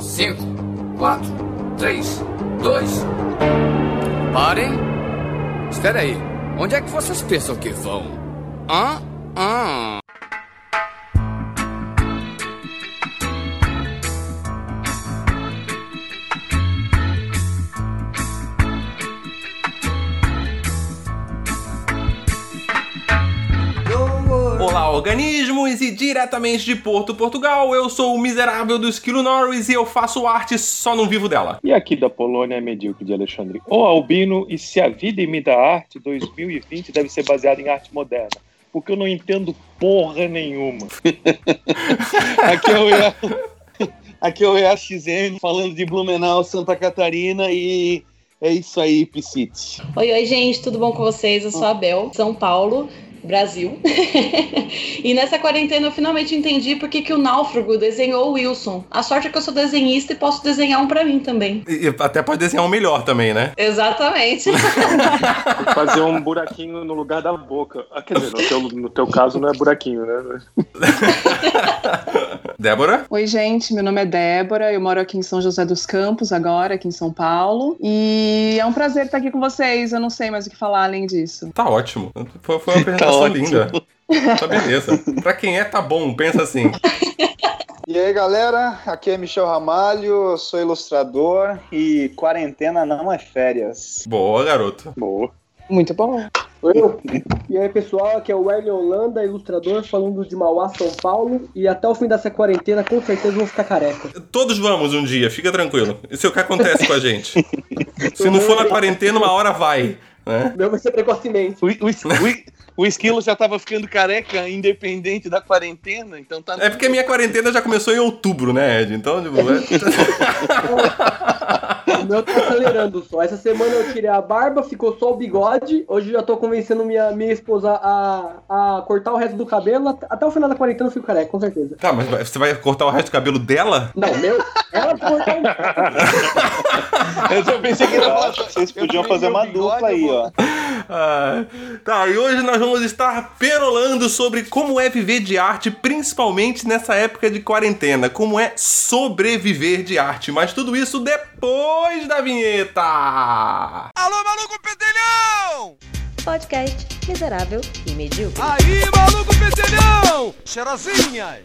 5, 4, 3, 2. Parem! Espera aí, onde é que vocês pensam que vão? Hã? Hã? Olá, e diretamente de Porto, Portugal, eu sou o miserável do Esquilo Norris e eu faço arte, só não vivo dela. E aqui da Polônia é medíocre de Alexandre. Ô Albino, e se a vida imita a arte, 2020 deve ser baseada em arte moderna? Porque eu não entendo porra nenhuma. aqui é o Ia... Aqui é o EAXN falando de Blumenau, Santa Catarina e é isso aí, Piscite. Oi, oi, gente, tudo bom com vocês? Eu sou a Bel, São Paulo. Brasil. e nessa quarentena eu finalmente entendi por que, que o náufrago desenhou o Wilson. A sorte é que eu sou desenhista e posso desenhar um para mim também. E até pode desenhar um melhor também, né? Exatamente. Fazer um buraquinho no lugar da boca. Ah, quer dizer, no teu, no teu caso não é buraquinho, né? Débora? Oi, gente. Meu nome é Débora. Eu moro aqui em São José dos Campos, agora, aqui em São Paulo. E é um prazer estar aqui com vocês. Eu não sei mais o que falar além disso. Tá ótimo. Foi, foi uma apresentação tá linda. Tá beleza. pra quem é, tá bom. Pensa assim. E aí, galera, aqui é Michel Ramalho, sou ilustrador e quarentena não é férias. Boa, garoto. Boa. Muito bom. Eu. E aí, pessoal, aqui é o Hélio Holanda, ilustrador, falando de Mauá, São Paulo. E até o fim dessa quarentena, com certeza, vou ficar careca. Todos vamos um dia, fica tranquilo. Isso é o que acontece com a gente. Se não for na quarentena, uma hora vai. Né? Meu vai ser precocemente. O, o, o, o esquilo já tava ficando careca, independente da quarentena, então tá. É porque a minha quarentena já começou em outubro, né, Ed? Então, tipo. o meu tá acelerando só. Essa semana eu tirei a barba, ficou só o bigode. Hoje eu já tô convencendo minha, minha esposa a, a cortar o resto do cabelo. Até o final da quarentena eu fico careca, com certeza. Tá, mas você vai cortar o resto do cabelo dela? Não, meu. Ela cortar o. eu só pensei que era Vocês podiam fazer uma dupla aí, ó. Ah, tá, e hoje nós vamos estar perolando sobre como é viver de arte, principalmente nessa época de quarentena. Como é sobreviver de arte. Mas tudo isso depois da vinheta! Alô, maluco pedelhão! Podcast miserável e medíocre. Aí, maluco pedelhão! Cheirosinhas!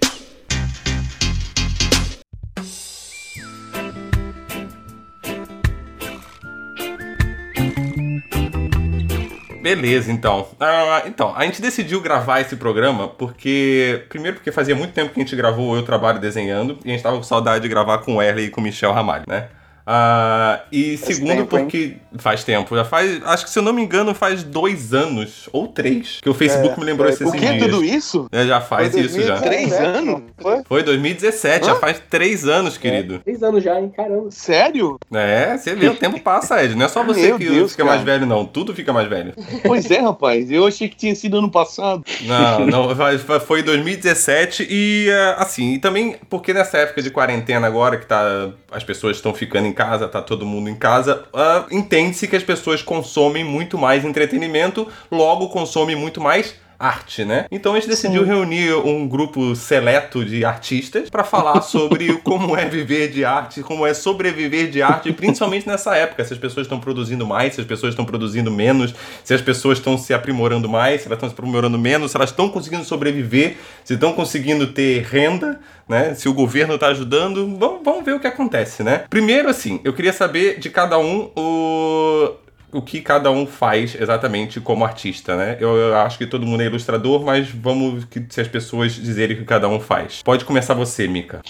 Beleza, então. Ah, então, a gente decidiu gravar esse programa porque. Primeiro, porque fazia muito tempo que a gente gravou Eu Trabalho Desenhando e a gente tava com saudade de gravar com o Erle e com o Michel Ramalho, né? Uh, e faz segundo, tempo, porque. Hein? Faz tempo. Já faz. Acho que se eu não me engano, faz dois anos. Ou três. Que o Facebook é, me lembrou é, esses dias. O que? Tudo isso? É, já faz foi isso já. Três anos? Foi? Foi 2017, Hã? já faz três anos, querido. É, três anos já, hein? Caramba. Sério? É, você vê, o tempo passa, Ed. Não é só você Meu que Deus, fica cara. mais velho, não. Tudo fica mais velho. Pois é, rapaz. Eu achei que tinha sido ano passado. Não, não. Foi 2017 e assim. E também porque nessa época de quarentena agora, que tá. As pessoas estão ficando em casa, tá todo mundo em casa, uh, entende-se que as pessoas consomem muito mais entretenimento, logo consomem muito mais arte, né? Então a gente decidiu Sim. reunir um grupo seleto de artistas para falar sobre como é viver de arte, como é sobreviver de arte, principalmente nessa época, se as pessoas estão produzindo mais, se as pessoas estão produzindo menos, se as pessoas estão se aprimorando mais, se elas estão se aprimorando menos, se elas estão conseguindo sobreviver, se estão conseguindo ter renda, né? Se o governo está ajudando, vamos, vamos ver o que acontece, né? Primeiro, assim, eu queria saber de cada um o o que cada um faz exatamente como artista, né? Eu, eu, acho que todo mundo é ilustrador, mas vamos que, se as pessoas dizerem o que cada um faz. Pode começar você, Mika.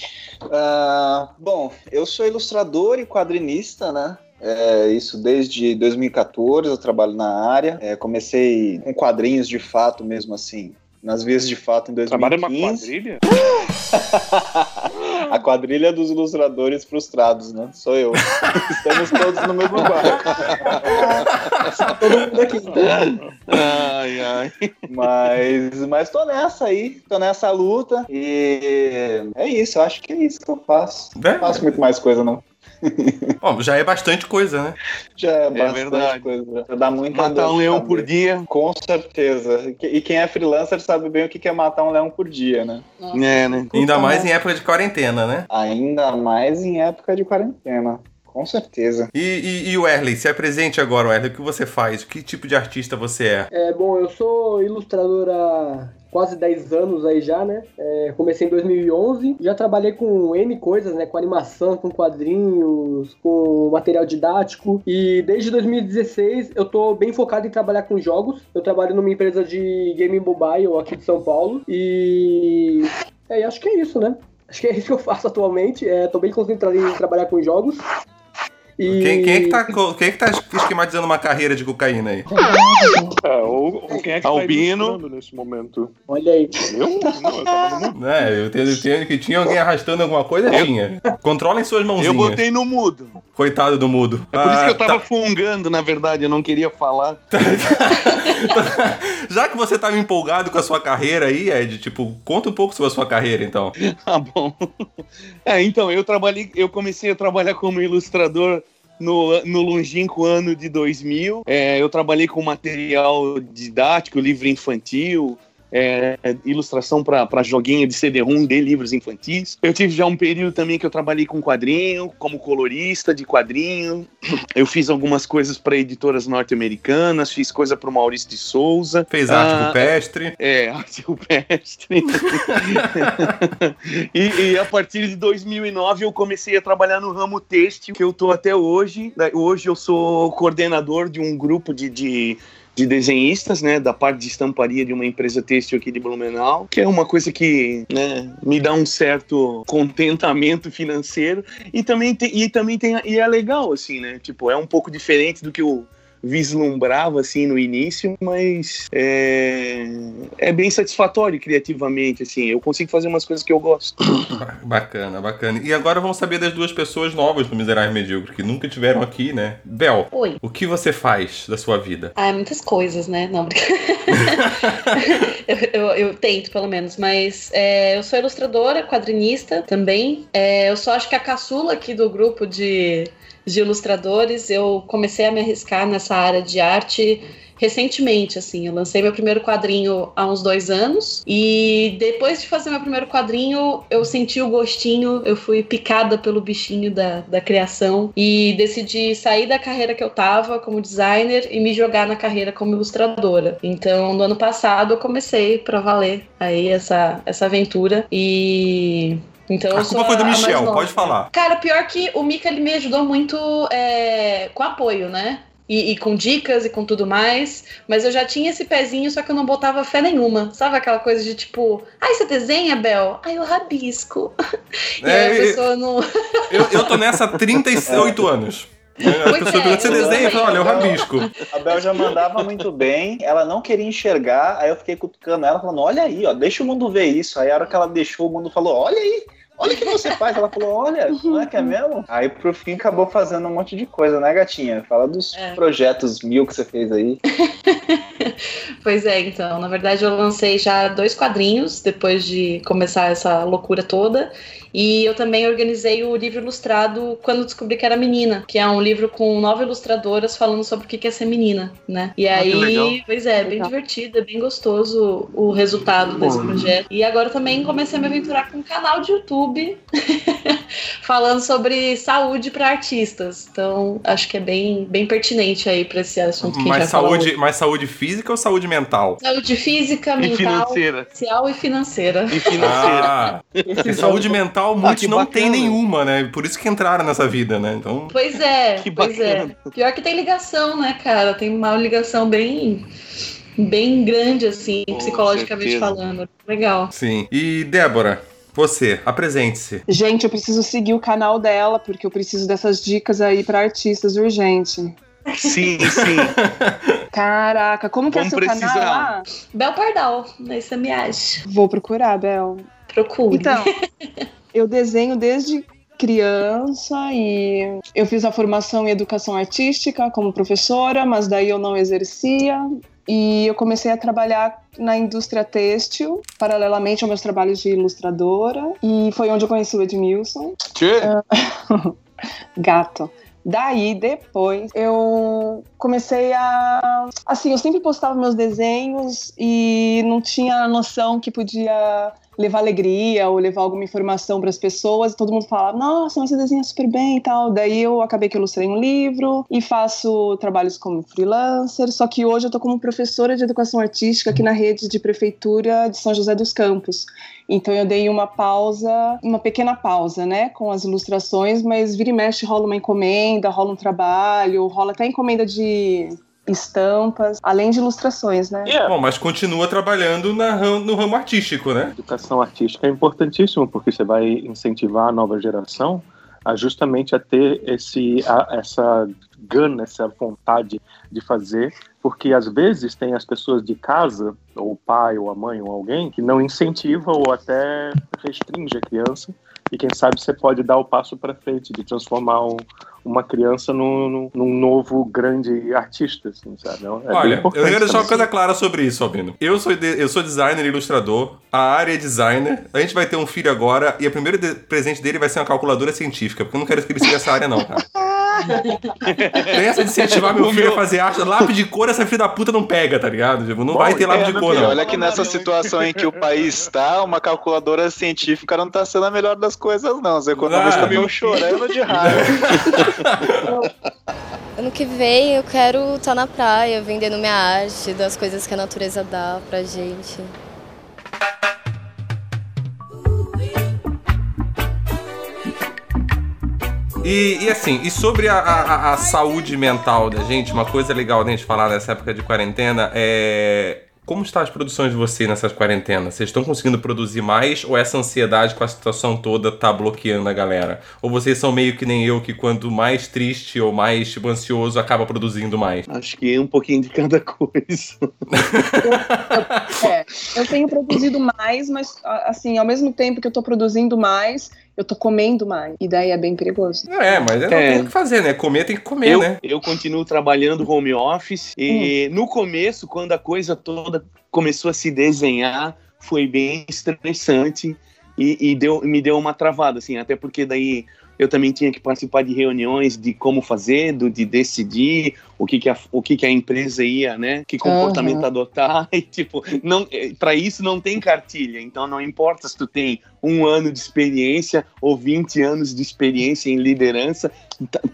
Uh, bom, eu sou ilustrador e quadrinista, né? É, isso desde 2014 eu trabalho na área. É, comecei com quadrinhos de fato mesmo assim, nas vias de fato em 2015. Trabalha numa quadrilha? A quadrilha dos ilustradores frustrados, né? Sou eu. Estamos todos no mesmo barco. Todo mundo aqui. Ai, ai. Mas, mas tô nessa aí, tô nessa luta e é isso, eu acho que é isso que eu faço. Não faço muito mais coisa, não. Bom, já é bastante coisa, né? Já é bastante verdade. coisa. Já dá muita Matar um leão por dia. Com certeza. E quem é freelancer sabe bem o que é matar um leão por dia, né? É, né? Ainda mais em época de quarentena, né? Ainda mais em época de quarentena. Com certeza. E, e, e o Erley, se apresente agora, Erley, o que você faz? Que tipo de artista você é? É, bom, eu sou ilustrador há quase 10 anos aí já, né? É, comecei em 2011, já trabalhei com N coisas, né? Com animação, com quadrinhos, com material didático. E desde 2016 eu tô bem focado em trabalhar com jogos. Eu trabalho numa empresa de game mobile aqui de São Paulo. E... É, acho que é isso, né? Acho que é isso que eu faço atualmente. É, tô bem concentrado em trabalhar com jogos. E... Quem, quem, é que tá, quem é que tá esquematizando uma carreira de cocaína aí? É, ou, ou quem é que Albino. tá nesse momento? Olha aí. Eu? Não, eu tava no. É, eu entendo, entendo que tinha alguém arrastando alguma coisa, tinha. Controlem suas mãozinhas. Eu botei no mudo. Coitado do mudo. É por isso que eu Ah, tava fungando, na verdade, eu não queria falar. Já que você tava empolgado com a sua carreira aí, Ed, tipo, conta um pouco sobre a sua carreira, então. Tá bom. É, então, eu trabalhei, eu comecei a trabalhar como ilustrador no, no longínquo ano de 2000. É, eu trabalhei com material didático, livro infantil, é, ilustração para joguinho de CD-ROM de livros infantis. Eu tive já um período também que eu trabalhei com quadrinho, como colorista de quadrinho. Eu fiz algumas coisas para editoras norte-americanas, fiz coisa para o Maurício de Souza. Fez arte Ah, rupestre. é, arte rupestre. e, e a partir de 2009 eu comecei a trabalhar no ramo têxtil, que eu tô até hoje. Da- Hoje eu sou coordenador de um grupo de, de, de desenhistas, né, da parte de estamparia de uma empresa têxtil aqui de Blumenau, que é uma coisa que né, me dá um certo contentamento financeiro e também tem, e também tem e é legal assim, né? Tipo, é um pouco diferente do que eu vislumbrava assim no início, mas é, é bem satisfatório criativamente, assim. Eu consigo fazer umas coisas que eu gosto. Bacana, bacana. E agora vamos saber das duas pessoas novas do Miserável Medíocre, que nunca tiveram aqui, né? Bel, Oi. o que você faz da sua vida? Ah, muitas coisas, né? Não, brincadeira. eu, eu, eu tento, pelo menos. Mas é, eu sou ilustradora, quadrinista também. É, eu só acho que a caçula aqui do grupo de, de ilustradores, eu comecei a me arriscar nessa área de arte recentemente, assim. Eu lancei meu primeiro quadrinho há uns dois anos. E depois de fazer meu primeiro quadrinho, eu senti o gostinho, eu fui picada pelo bichinho da, da criação e decidi sair da carreira que eu tava como designer e me jogar na carreira como ilustradora. Então, no ano passado, eu comecei pra valer aí essa, essa aventura e. Então, A culpa foi do Michel, pode falar. Cara, pior que o Mika ele me ajudou muito é, com apoio, né? E, e com dicas e com tudo mais. Mas eu já tinha esse pezinho, só que eu não botava fé nenhuma. Sabe aquela coisa de tipo, ai, você desenha, Bel? Ai, eu rabisco. e aí É, a pessoa não. Eu, eu tô nessa há 38 anos. A Pois pessoa é, pergunta, você desenha? Eu olha, eu também. rabisco. A Bel já mandava muito bem, ela não queria enxergar, aí eu fiquei cutucando ela, falando, olha aí, ó, deixa o mundo ver isso. Aí a hora que ela deixou, o mundo falou, olha aí, olha o que você faz. Ela falou, olha, não é que é mesmo? Aí pro fim acabou fazendo um monte de coisa, né, gatinha? Fala dos É. projetos mil que você fez aí. Pois é, então, na verdade eu lancei já dois quadrinhos depois de começar essa loucura toda. E eu também organizei o livro ilustrado quando descobri que era menina, que é um livro com nove ilustradoras falando sobre o que é ser menina, né? E Ah, aí, pois é, bem divertido, é bem gostoso o resultado desse projeto. E agora também comecei a me aventurar com um canal de YouTube falando sobre saúde para artistas. Então, acho que é bem, bem pertinente aí para esse assunto que a gente Mais vai falar saúde, mais saúde física ou saúde mental? Saúde física, E mental, financeira. social e financeira. E financeira. Ah, Esse saúde mental muitos que não bacana. têm nenhuma, né? Por isso que entraram nessa vida, né? Então, Pois é, Que pois bacana. é. Pior que tem ligação, né, cara? Tem uma ligação bem, bem grande, assim, Com psicologicamente certeza. falando. Legal. sim. E Débora, você, apresente-se. Gente, eu preciso seguir o canal dela, porque eu preciso dessas dicas aí pra artistas urgente. Sim, sim. Caraca, como que é Vamos seu precisar. canal lá? Bel Pardal, aí você me acha. Vou procurar, Bel. Procure. Então, eu desenho desde criança e eu fiz a formação em educação artística como professora, mas daí eu não exercia. E eu comecei a trabalhar na indústria têxtil, paralelamente aos meus trabalhos de ilustradora. E foi onde eu conheci o Edmilson. Tchê. Gato. Daí, depois, eu comecei a. Assim, eu sempre postava meus desenhos e não tinha noção que podia levar alegria ou levar alguma informação para as pessoas. Todo mundo falava, nossa, mas você desenha super bem e tal. Daí eu acabei que ilustrei um livro e faço trabalhos como freelancer. Só que hoje eu tô como professora de educação artística aqui na rede de prefeitura de São José dos Campos. Então eu dei uma pausa, uma pequena pausa, né, com as ilustrações, mas vira e mexe rola uma encomenda, rola um trabalho, rola até encomenda de estampas, além de ilustrações, né? Yeah. Bom, mas continua trabalhando na, no ramo artístico, né? Educação artística é importantíssimo porque você vai incentivar a nova geração a justamente a ter esse, a, essa gana, essa vontade de fazer, porque às vezes tem as pessoas de casa, ou o pai, ou a mãe, ou alguém, que não incentiva ou até restringe a criança e quem sabe você pode dar o passo para frente de transformar um, uma criança num, num, novo grande artista, assim, sabe? É Olha, eu quero deixar uma coisa clara sobre isso, Albino. Eu sou, de, eu sou designer e ilustrador, a área é designer, a gente vai ter um filho agora e o primeiro de, presente dele vai ser uma calculadora científica, porque eu não quero que ele siga essa área não, cara. Essa de incentivar meu filho a fazer arte. Lápis de cor, essa filha da puta não pega, tá ligado? Tipo, não Bom, vai ter lápis é, de cor, filho, não. Olha que nessa situação em que o país está, uma calculadora científica não tá sendo a melhor das coisas, não. Os economistas ah, estão chorando de raiva. Ano que vem eu quero estar tá na praia vendendo minha arte, das coisas que a natureza dá pra gente. E, e, assim, e sobre a, a, a, saúde mental da gente, uma coisa legal da gente falar nessa época de quarentena é. Como estão as produções de você nessas quarentenas? Vocês estão conseguindo produzir mais ou essa ansiedade com a situação toda tá bloqueando a galera? Ou vocês são meio que nem eu, que quanto mais triste ou mais tipo, ansioso, acaba produzindo mais? Acho que é um pouquinho de cada coisa. eu, é, eu tenho produzido mais, mas assim, ao mesmo tempo que eu tô produzindo mais, eu tô comendo mais. E daí é bem perigoso. É, mas é, é. tem o que fazer, né? Comer tem que comer, eu, né? Eu continuo trabalhando home office e hum. no começo, quando a coisa toda começou a se desenhar, foi bem estressante e, e deu, me deu uma travada, assim, até porque daí eu também tinha que participar de reuniões de como fazer, do, de decidir o que, que, a, o que, que a empresa ia, né? Que comportamento uhum. adotar. E, tipo, não, eh, para isso não tem cartilha. Então, não importa se tu tem um ano de experiência ou 20 anos de experiência em liderança,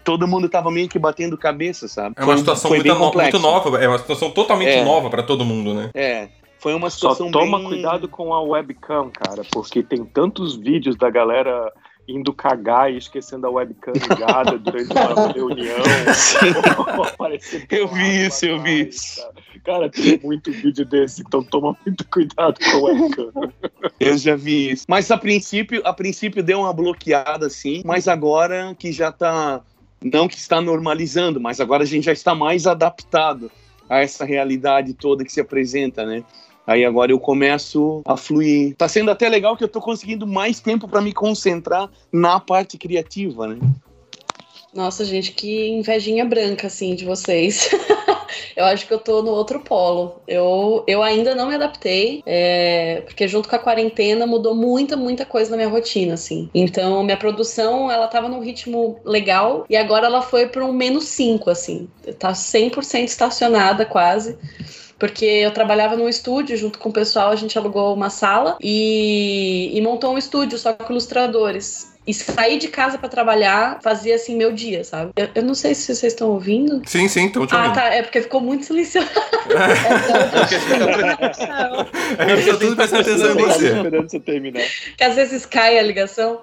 todo mundo tava meio que batendo cabeça, sabe? É uma situação foi, muito, no, muito, nova, é uma situação totalmente é. nova para todo mundo, né? É. Foi uma situação Só toma bem... cuidado com a webcam, cara, porque tem tantos vídeos da galera indo cagar e esquecendo a webcam ligada durante uma reunião. eu vi isso, eu vi isso. Cara. cara, tem muito vídeo desse, então toma muito cuidado com a webcam. Eu já vi isso. Mas a princípio, a princípio deu uma bloqueada assim, mas agora que já tá não que está normalizando, mas agora a gente já está mais adaptado a essa realidade toda que se apresenta, né? Aí agora eu começo a fluir. Tá sendo até legal que eu tô conseguindo mais tempo para me concentrar na parte criativa, né? Nossa, gente, que invejinha branca, assim, de vocês. eu acho que eu tô no outro polo. Eu, eu ainda não me adaptei, é, porque junto com a quarentena mudou muita, muita coisa na minha rotina, assim. Então, minha produção, ela tava num ritmo legal e agora ela foi para um menos 5, assim. Tá 100% estacionada quase porque eu trabalhava num estúdio junto com o pessoal, a gente alugou uma sala e, e montou um estúdio só com ilustradores. E sair de casa para trabalhar fazia assim meu dia, sabe? Eu, eu, não sei se vocês estão ouvindo. Sim, sim, estão te ouvindo. Ah, tá. É porque ficou muito silencioso. É, eu tô tudo prestando atenção em você. esperando você terminar. Que às vezes cai a ligação.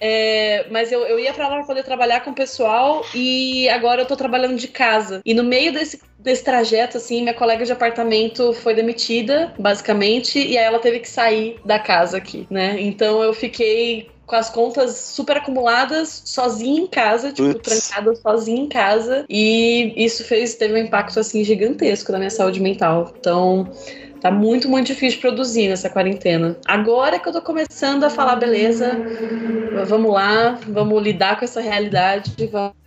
É, mas eu, eu ia para lá para poder trabalhar com o pessoal e agora eu tô trabalhando de casa. E no meio desse, desse trajeto, assim, minha colega de apartamento foi demitida, basicamente, e aí ela teve que sair da casa aqui, né? Então eu fiquei com as contas super acumuladas, sozinha em casa, tipo, Ups. trancada sozinha em casa. E isso fez, teve um impacto, assim, gigantesco na minha saúde mental. Então, Tá muito, muito difícil produzir nessa quarentena. Agora que eu tô começando a falar, beleza, vamos lá, vamos lidar com essa realidade,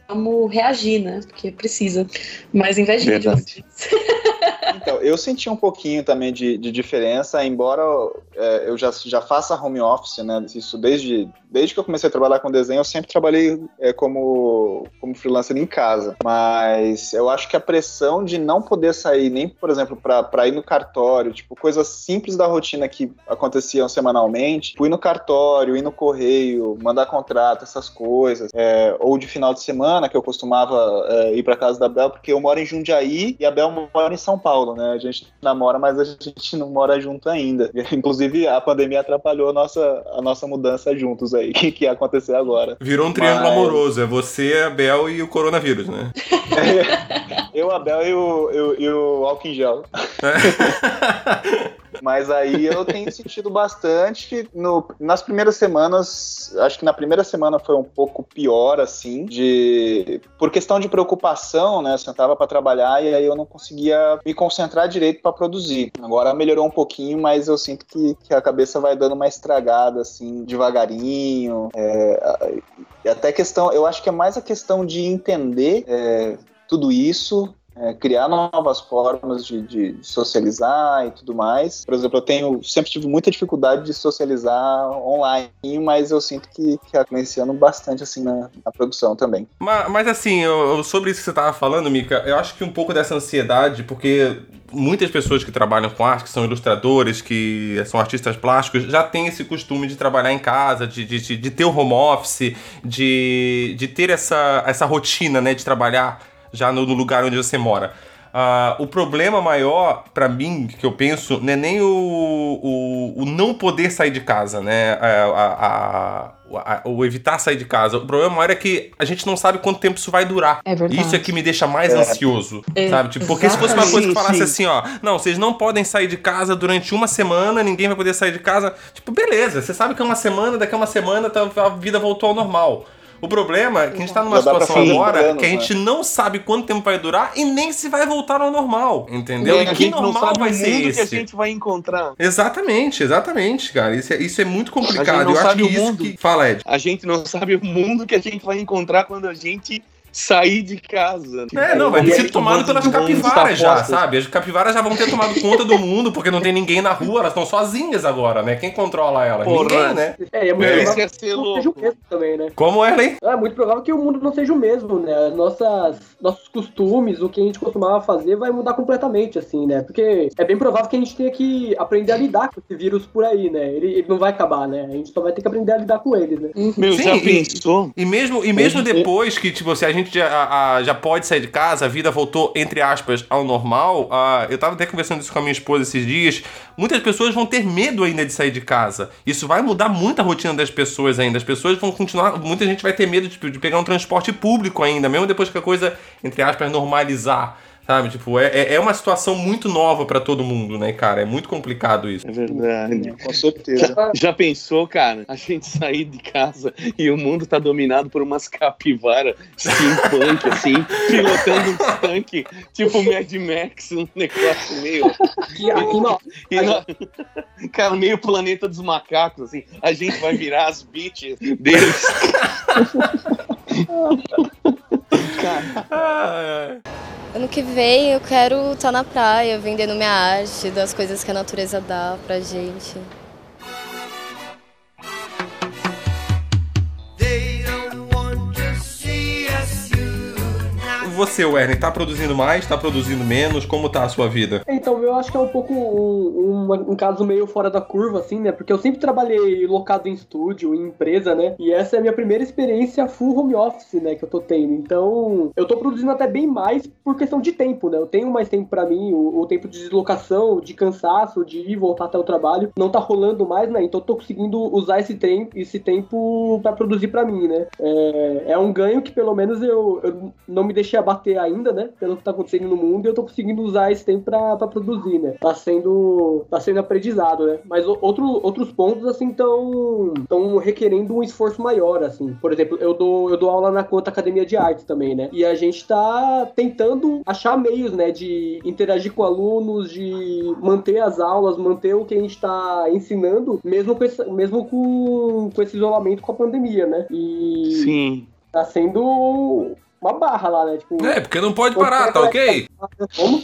vamos reagir, né? Porque precisa. Mas invejinha de vocês. Então, eu senti um pouquinho também de, de diferença, embora é, eu já, já faço a home office, né? Isso desde, desde que eu comecei a trabalhar com desenho, eu sempre trabalhei é, como, como freelancer em casa. Mas eu acho que a pressão de não poder sair, nem, por exemplo, para ir no cartório, tipo, coisas simples da rotina que aconteciam semanalmente, fui no cartório, ir no correio, mandar contrato, essas coisas, é, ou de final de semana, que eu costumava é, ir para casa da Bel, porque eu moro em Jundiaí e a Bel mora em São Paulo, né? A gente namora, mas a gente não mora junto ainda. Inclusive, a pandemia atrapalhou a nossa, a nossa mudança juntos aí, que, ia acontecer agora. Virou um triângulo Mas- amoroso. É você, a Bel e o coronavírus, né? Eu, a Bel e o, eu, e o álcool em gel. Mas aí eu tenho sentido bastante. No, nas primeiras semanas, acho que na primeira semana foi um pouco pior, assim, de. Por questão de preocupação, né? Eu sentava para trabalhar e aí eu não conseguia me concentrar direito para produzir. Agora melhorou um pouquinho, mas eu sinto que, que a cabeça vai dando uma estragada, assim, devagarinho. É, até questão, eu acho que é mais a questão de entender é, tudo isso, é, criar novas formas de, de socializar e tudo mais. Por exemplo, eu tenho sempre tive muita dificuldade de socializar online, mas eu sinto que, que tá influenciando bastante assim na, na produção também. Mas, mas assim, eu- sobre isso que você tava falando, Mika, eu acho que um pouco dessa ansiedade, porque muitas pessoas que trabalham com arte, que são ilustradores, que são artistas plásticos, já têm esse costume de trabalhar em casa, de, de, de- de ter o home office, de, de ter essa, essa rotina, né, de trabalhar já no, no lugar onde você mora. Ah, o problema maior, pra mim, que eu penso, não é nem o, o, o não poder sair de casa, né? A- a- a- a- o evitar sair de casa. O problema maior é que a gente não sabe quanto tempo isso vai durar. É verdade. Isso é que me deixa mais É. ansioso, É, sabe? Tipo, porque se fosse uma coisa que falasse Sim, assim, ó, não, vocês não podem sair de casa durante uma semana, ninguém vai poder sair de casa. Tipo, beleza, você sabe que é uma semana, daqui a uma semana tá- a vida voltou ao normal. O problema é que a gente tá numa situação agora planos, que a né? gente não sabe quanto tempo vai durar e nem se vai voltar ao normal, entendeu? E que normal sabe vai o ser mundo esse? que a gente vai encontrar. Exatamente, exatamente, cara. Isso é, isso é muito A gente complicado. não Eu acho sabe que o isso mundo. que. Fala, Ed. A gente não sabe o mundo que a gente vai encontrar quando a gente sair de casa. É, não, vai ter E sido tomado o pelas mundo capivaras já, sabe? As capivaras já vão ter tomado conta do mundo, porque não tem ninguém na rua, elas estão sozinhas agora, né? Quem controla elas? Porra. Ninguém, né? É, e é muito É. Provável quer ser que não seja o mesmo também, né? Como ela, hein? É muito provável que o mundo não seja o mesmo, né? As Nossas, nossos costumes, o que a gente costumava fazer vai mudar completamente, assim, né? Porque é bem provável que a gente tenha que aprender a lidar com esse vírus por aí, né? Ele, ele não vai acabar, né? A gente só vai ter que aprender a lidar com ele, né? Meu, Sim, já e- pensou? E mesmo, e mesmo depois que, tipo, se a gente já, a- já pode sair de casa, a vida voltou, entre aspas, ao normal, ah, eu tava até conversando isso com a minha esposa esses dias, muitas pessoas vão ter medo ainda de sair de casa. Isso vai mudar muito a rotina das pessoas ainda. As pessoas vão continuar, muita gente vai ter medo tipo, de pegar um transporte público ainda, mesmo depois que a coisa, entre aspas, normalizar. Sabe, tipo, é, é- é uma situação muito nova pra todo mundo, né, cara? É muito complicado isso. É verdade. Com certeza. Já pensou, cara? A gente sair de casa e o mundo tá dominado por umas capivaras steampunk, assim, pilotando uns tanques, tipo Mad Max, um negócio meio. E não, E na- Cara, meio planeta dos macacos, assim. A gente vai virar as bitches deles. Ano que vem eu quero estar na praia, vendendo minha arte, das coisas que a natureza dá pra gente. Você, Werner, tá produzindo mais, tá produzindo menos? Como tá a sua vida? Então, eu acho que é um pouco um, um- um caso meio fora da curva, assim, né? Porque eu sempre trabalhei locado em estúdio, em empresa, né? E essa é a minha primeira experiência full home office, né? Que eu tô tendo. Então, eu tô produzindo até bem mais por questão de tempo, né? Eu tenho mais tempo pra mim, o, o tempo de deslocação, de cansaço, de ir voltar até o trabalho, não tá rolando mais, né? Então, eu tô conseguindo usar esse tempo, esse tempo pra produzir pra mim, né? É, é um ganho que pelo menos eu, eu não me deixei abater ainda, né? Pelo que tá acontecendo no mundo, e eu tô conseguindo usar esse tempo pra, pra produzir, né? Tá sendo, tá sendo aprendizado, né? Mas outro, outros pontos, assim, estão tão requerendo um esforço maior, assim. Por exemplo, eu dou, eu dou aula na Conta Academia de Artes também, né? E a gente tá tentando achar meios, né? De interagir com alunos, de manter as aulas, manter o que a gente tá ensinando, mesmo com esse, mesmo com, com esse isolamento com a pandemia, né? E Sim. tá sendo uma barra lá, né? Tipo, É, porque não pode parar, tá ok? como?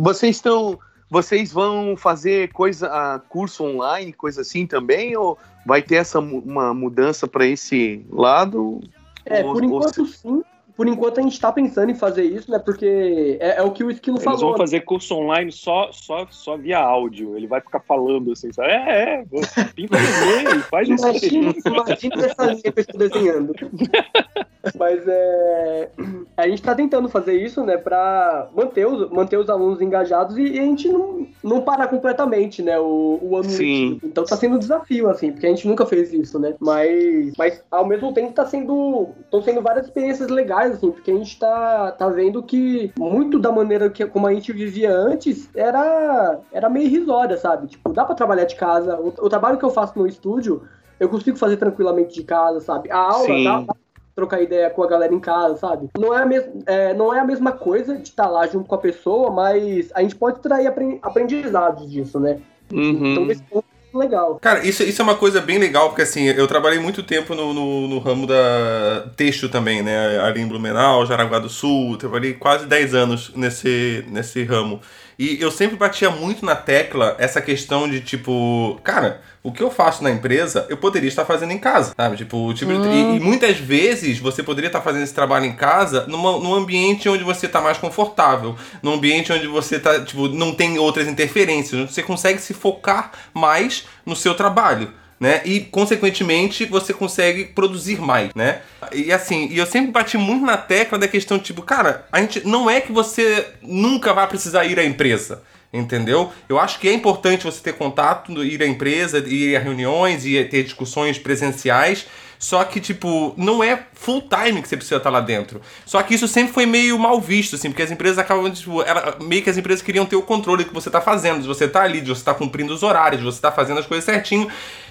Vocês estão. vocês vão fazer coisa, ah, curso online, coisa assim também? Ou vai ter essa uma mudança para esse lado? É, Ou- por ou enquanto sim. Por enquanto a gente tá pensando em fazer isso, né? Porque é, é o que o Esquilo Eles falou. vão né? fazer curso online só, só, só via áudio. Ele vai ficar falando assim, sabe? É, é, pinta vermelho, faz isso. Imagina, imagina essa linha que eu estou desenhando. Mas é. A gente tá tentando fazer isso, né, pra manter os, manter os alunos engajados e, e a gente não, não parar completamente, né, o, o ano Sim. Então tá sendo um desafio, assim, porque a gente nunca fez isso, né? Mas, mas ao mesmo tempo tá sendo. estão sendo várias experiências legais, assim, porque a gente tá, tá vendo que muito da maneira que como a gente vivia antes era, era meio irrisória, sabe? Tipo, dá pra trabalhar de casa. O, o trabalho que eu faço no estúdio eu consigo fazer tranquilamente de casa, sabe? A aula Sim. dá, pra trocar ideia com a galera em casa, sabe? Não é a, mes é, não é a mesma coisa de estar lá junto com a pessoa, mas a gente pode trair apren- aprendizados disso, né? Uhum. Então, esse ponto legal. Cara, isso, isso é uma coisa bem legal, porque assim, eu trabalhei muito tempo no, no, no ramo da texto também, né? Ali em Blumenau, Jaraguá do Sul, trabalhei quase 10 anos nesse, nesse ramo. E eu sempre batia muito na tecla essa questão de tipo, cara, o que eu faço na empresa, eu poderia estar fazendo em casa, sabe? Tipo, tipo e, e muitas vezes você poderia estar fazendo esse trabalho em casa numa, num ambiente onde você está mais confortável, num ambiente onde você tá, tipo, não tem outras interferências, onde você consegue se focar mais no seu trabalho. Né? E, consequentemente, você consegue produzir mais, né? E assim, e eu sempre bati muito na tecla da questão, tipo, cara, a gente não é que você nunca vai precisar ir à empresa. Entendeu? Eu acho que é importante você ter contato, ir à empresa, ir a reuniões, ir ter discussões presenciais. Só que, tipo, não é full time que você precisa estar lá dentro. Só que isso sempre foi meio mal visto, assim, porque as empresas acabam, tipo, ela- meio que as empresas queriam ter o controle do que você tá fazendo, de você tá ali, de você tá cumprindo os horários, de você tá fazendo as coisas certinho.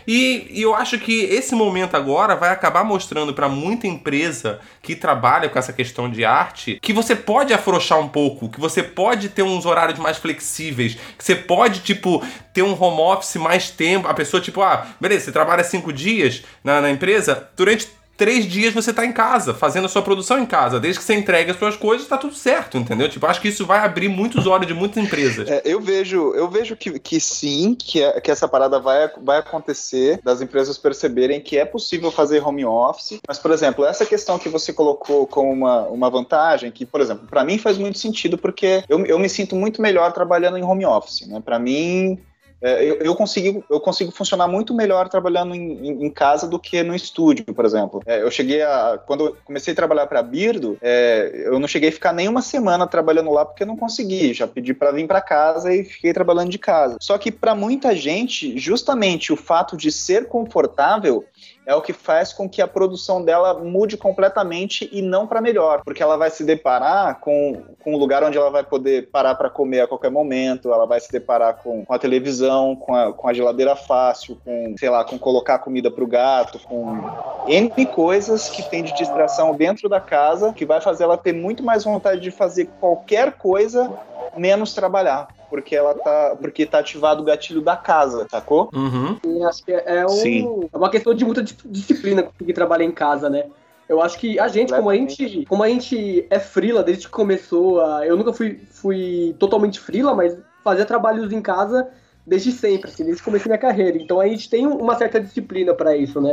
E, e eu acho que esse momento agora vai acabar mostrando para muita empresa que trabalha com essa questão de arte que você pode afrouxar um pouco, que você pode ter uns horários mais flexíveis, que você pode, tipo, ter um home office mais tempo. A pessoa, tipo, ah, beleza, você trabalha cinco dias na, na empresa, durante três dias você tá em casa, fazendo a sua produção em casa. Desde que você entregue as suas coisas, tá tudo certo, entendeu? Tipo, acho que isso vai abrir muitos olhos de muitas empresas. É, eu vejo, eu vejo que, que sim, que, é- que essa parada vai, vai acontecer, das empresas perceberem que é possível fazer home office. Mas, por exemplo, essa questão que você colocou como uma, uma vantagem, que, por exemplo, para mim faz muito sentido, porque eu, eu me sinto muito melhor trabalhando em home office. Né? Para mim, é, eu, eu, consigo, eu consigo funcionar muito melhor trabalhando em, em- em casa do que no estúdio, por exemplo. É, eu cheguei a. Quando eu comecei a trabalhar para Birdo, é, eu não cheguei a ficar nem uma semana trabalhando lá porque eu não consegui. Já pedi para vir para casa e fiquei trabalhando de casa. Só que para muita gente, justamente o fato de ser confortável é o que faz com que a produção dela mude completamente e não para melhor, porque ela vai se deparar com, com um lugar onde ela vai poder parar para comer a qualquer momento, ela vai se deparar com, com a televisão, com a, com a geladeira fácil, com, sei lá, com colocar comida para o gato, com N coisas que tem de distração dentro da casa, que vai fazer ela ter muito mais vontade de fazer qualquer coisa menos trabalhar. Porque ela tá. Porque tá ativado o gatilho da casa, sacou? Uhum. E acho que é, um- Sim. é uma questão de muita dis- disciplina conseguir trabalhar em casa, né? Eu acho que a gente, como a gente, como a gente é frila desde que começou, a, eu nunca fui, fui totalmente frila, mas fazia trabalhos em casa desde sempre, assim, desde que comecei minha carreira. Então a gente tem uma certa disciplina pra isso, né?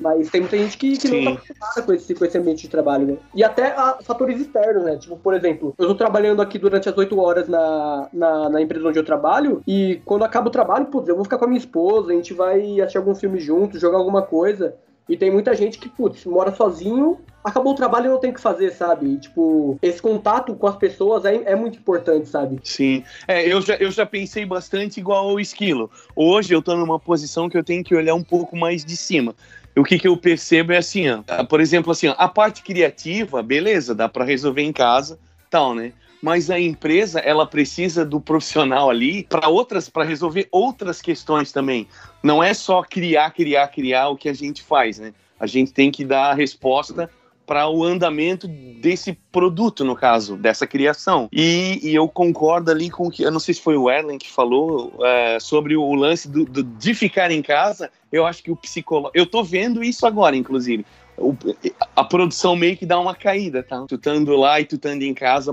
Mas tem muita gente que, que não tá acostumada com esse, com esse ambiente de trabalho, né? E até fatores externos, né? Tipo, por exemplo, eu tô trabalhando aqui durante as 8 horas na, na, na empresa onde eu trabalho, e quando acaba o trabalho, putz, eu vou ficar com a minha esposa, a gente vai assistir algum filme junto, jogar alguma coisa. E tem muita gente que, putz, mora sozinho, acabou o trabalho e não tem o que fazer, sabe? E, tipo, esse contato com as pessoas é, é muito importante, sabe? Sim, é, eu, já, eu já pensei bastante igual ao esquilo. Hoje eu tô numa posição que eu tenho que olhar um pouco mais de cima. O que, que eu percebo é assim, ó, ah, por exemplo, assim, ó, a parte criativa, beleza, dá para resolver em casa, tal, né? Mas a empresa, ela precisa do profissional ali para outras, para resolver outras questões também. Não é só criar, criar, criar o que a gente faz, né? A gente tem que dar a resposta para o andamento desse produto, no caso, dessa criação. E, e eu concordo ali com que, eu não sei se foi o Erlen que falou é, sobre o lance do, do- de ficar em casa. Eu acho que o psicólogo. Eu tô vendo isso agora, inclusive. O- a produção meio que dá uma caída, tá? Tu estando lá e tu estando em casa,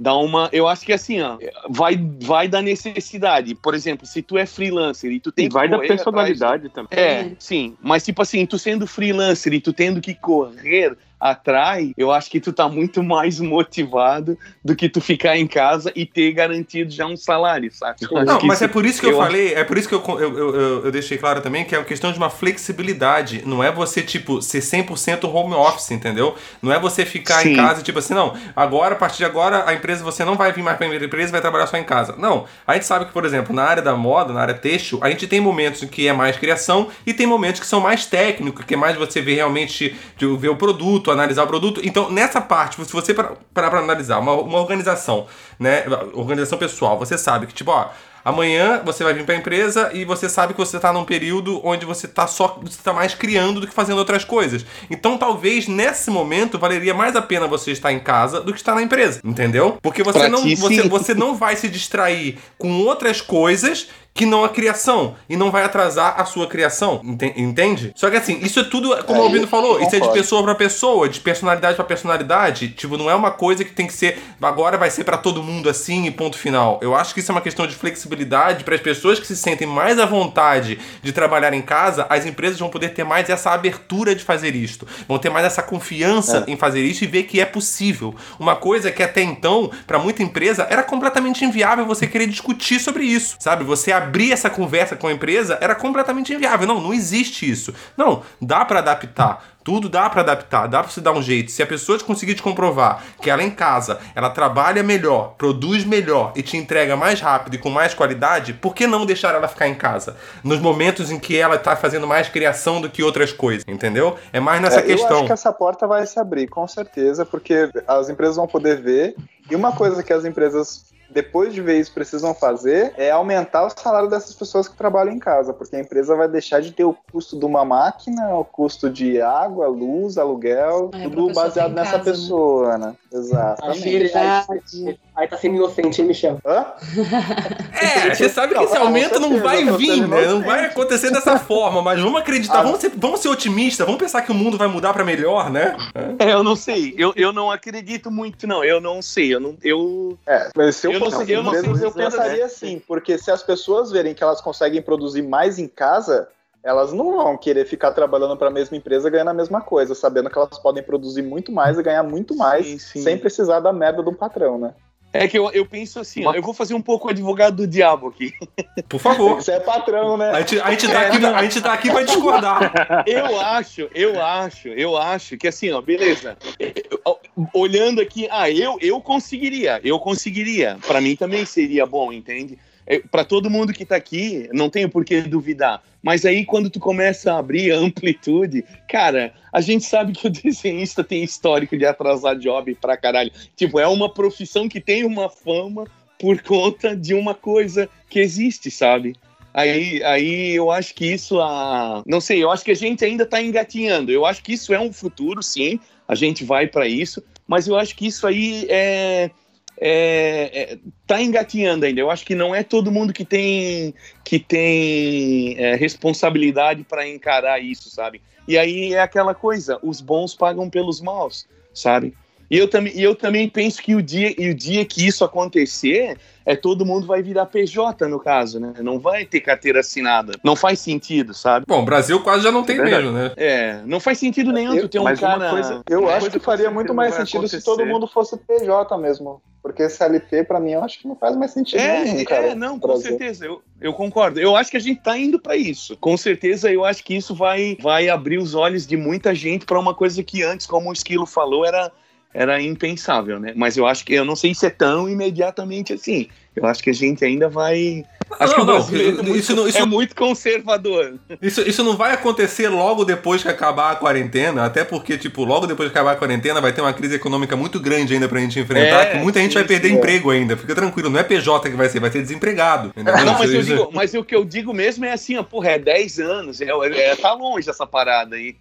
Dá uma. Eu acho que assim, ó, vai, vai da necessidade. Por exemplo, se tu é freelancer e tu tem E vai da personalidade também. é, sim. Mas, tipo assim, tu sendo freelancer e tu tendo que correr atrás, eu acho que tu tá muito mais motivado do que tu ficar em casa e ter garantido já um salário, sabe? Não, mas isso- é por isso que eu, eu- falei, é por isso que eu, eu, eu, eu- deixei claro também que é uma questão de uma flexibilidade. Não é você, tipo, ser 100% home office, entendeu? Não é você ficar em Sim. casa, tipo assim, não, agora, a partir de agora, a empresa, você não vai vir mais pra empresa e vai trabalhar só em casa. Não. A gente sabe que, por exemplo, na área da moda, na área têxtil, a gente tem momentos em que é mais criação e tem momentos que são mais técnicos, que é mais você ver realmente, de ver o produto, analisar o produto. Então, nessa parte, se você parar para analisar uma, uma organização, né, organização pessoal, você sabe que, tipo, ó, Amanhã você vai vir para a empresa e você sabe que você está num período onde você está só você tá mais criando do que fazendo outras coisas. Então talvez nesse momento valeria mais a pena você estar em casa do que estar na empresa, entendeu? Porque você Pra não ti, você, você não vai se distrair com outras coisas que não a criação e não vai atrasar a sua criação, ente- entende? Só que assim, isso é tudo, como É, o Albino falou, isso é de pessoa pra pessoa, de personalidade pra personalidade. Tipo, não é uma coisa que tem que ser agora vai ser pra todo mundo assim e ponto final. Eu acho que isso é uma questão de flexibilidade para as pessoas que se sentem mais à vontade de trabalhar em casa, as empresas vão poder ter mais essa abertura de fazer isto, vão ter mais essa confiança em fazer isso e ver que é possível. Uma coisa que até então, pra muita empresa, era completamente inviável você querer discutir sobre isso, sabe? Você abrir essa conversa com a empresa era completamente inviável. Não, não existe isso. Não, dá pra adaptar. Tudo dá pra adaptar, dá pra se dar um jeito. Se a pessoa conseguir te comprovar que ela em casa, ela trabalha melhor, produz melhor e te entrega mais rápido e com mais qualidade, por que não deixar ela ficar em casa? Nos momentos em que ela tá fazendo mais criação do que outras coisas, entendeu? É mais nessa É, Eu questão. acho que essa porta vai se abrir, com certeza, porque as empresas vão poder ver. E uma coisa que as empresas, depois de ver isso, precisam fazer é aumentar o salário dessas pessoas que trabalham em casa, porque a empresa vai deixar de ter o custo de uma máquina, o custo de água, luz, aluguel, a tudo baseado nessa casa, né? pessoa, né? A Exatamente. Aí tá sendo inocente, hein, Michel? Hã? É, você sabe que esse aumento não vai vir, né? Não vai acontecer dessa forma, mas vamos acreditar, Ah. vamos ser, vamos ser otimistas, vamos pensar que o mundo vai mudar pra melhor, né? É, eu não sei. Eu, eu não acredito muito, não. Eu não sei. Eu não. Eu... É, mas se eu, Eu fosse eu não sei eu pensaria né? assim, porque se as pessoas verem que elas conseguem produzir mais em casa, elas não vão querer ficar trabalhando para a mesma empresa ganhando a mesma coisa, sabendo que elas podem produzir muito mais e ganhar muito mais Sim, sim. sem precisar da merda do patrão, né? É que eu, eu penso assim, ó, eu vou fazer um pouco o advogado do diabo aqui. Por favor. Você é patrão, né? A gente, a gente, tá, aqui, a gente tá aqui pra discordar. Eu acho, eu acho, eu acho que assim, ó, beleza. Olhando aqui, ah, eu, eu conseguiria, eu conseguiria. Pra mim também seria bom, entende? É, Pra todo mundo que tá aqui, não tenho por que duvidar. Mas aí, quando tu começa a abrir amplitude, cara, a gente sabe que o desenhista tem histórico de atrasar job pra caralho. Tipo, é uma profissão que tem uma fama por conta de uma coisa que existe, sabe? Aí, aí eu acho que isso, a... não sei, eu acho que a gente ainda está engatinhando. Eu acho que isso é um futuro, sim, a gente vai para isso, mas eu acho que isso aí é, é, é- tá engatinhando ainda. Eu acho que não é todo mundo que tem que tem é, responsabilidade para encarar isso, sabe? E aí é aquela coisa, os bons pagam pelos maus, sabe? E eu também, e eu também penso que o dia, e o dia que isso acontecer, é todo mundo vai virar PJ no caso, né? Não vai ter carteira assinada. Não faz sentido, sabe? Bom, o Brasil quase já não tem Verdade. mesmo, né? É, não faz sentido nenhum Eu- tu ter um cara. coisa- Eu Uma acho coisa que faria muito mais sentido se acontecer. todo mundo fosse PJ mesmo. Porque CLT, pra mim, eu acho que não faz mais sentido nenhum, É, cara. é, não, com Brasil. certeza, eu, eu concordo. Eu acho que a gente tá indo para isso. Com certeza, eu acho que isso vai, vai abrir os olhos de muita gente para uma coisa que antes, como o Esquilo falou, era, era impensável, né? Mas eu acho que eu não sei se é tão imediatamente assim. Eu acho que a gente ainda vai. Acho que Não, o não, é muito- isso não- isso- é muito conservador. Isso, isso não vai acontecer logo depois que acabar a quarentena, até porque, tipo, logo depois que acabar a quarentena vai ter uma crise econômica muito grande ainda pra gente enfrentar, É, que muita gente sim, vai perder sim. emprego ainda. Fica tranquilo, não é PJ que vai ser, vai ser desempregado. Não, mas, eu digo, mas o que eu digo mesmo é assim, ó, porra, é 10 anos, é, é- tá longe essa parada aí.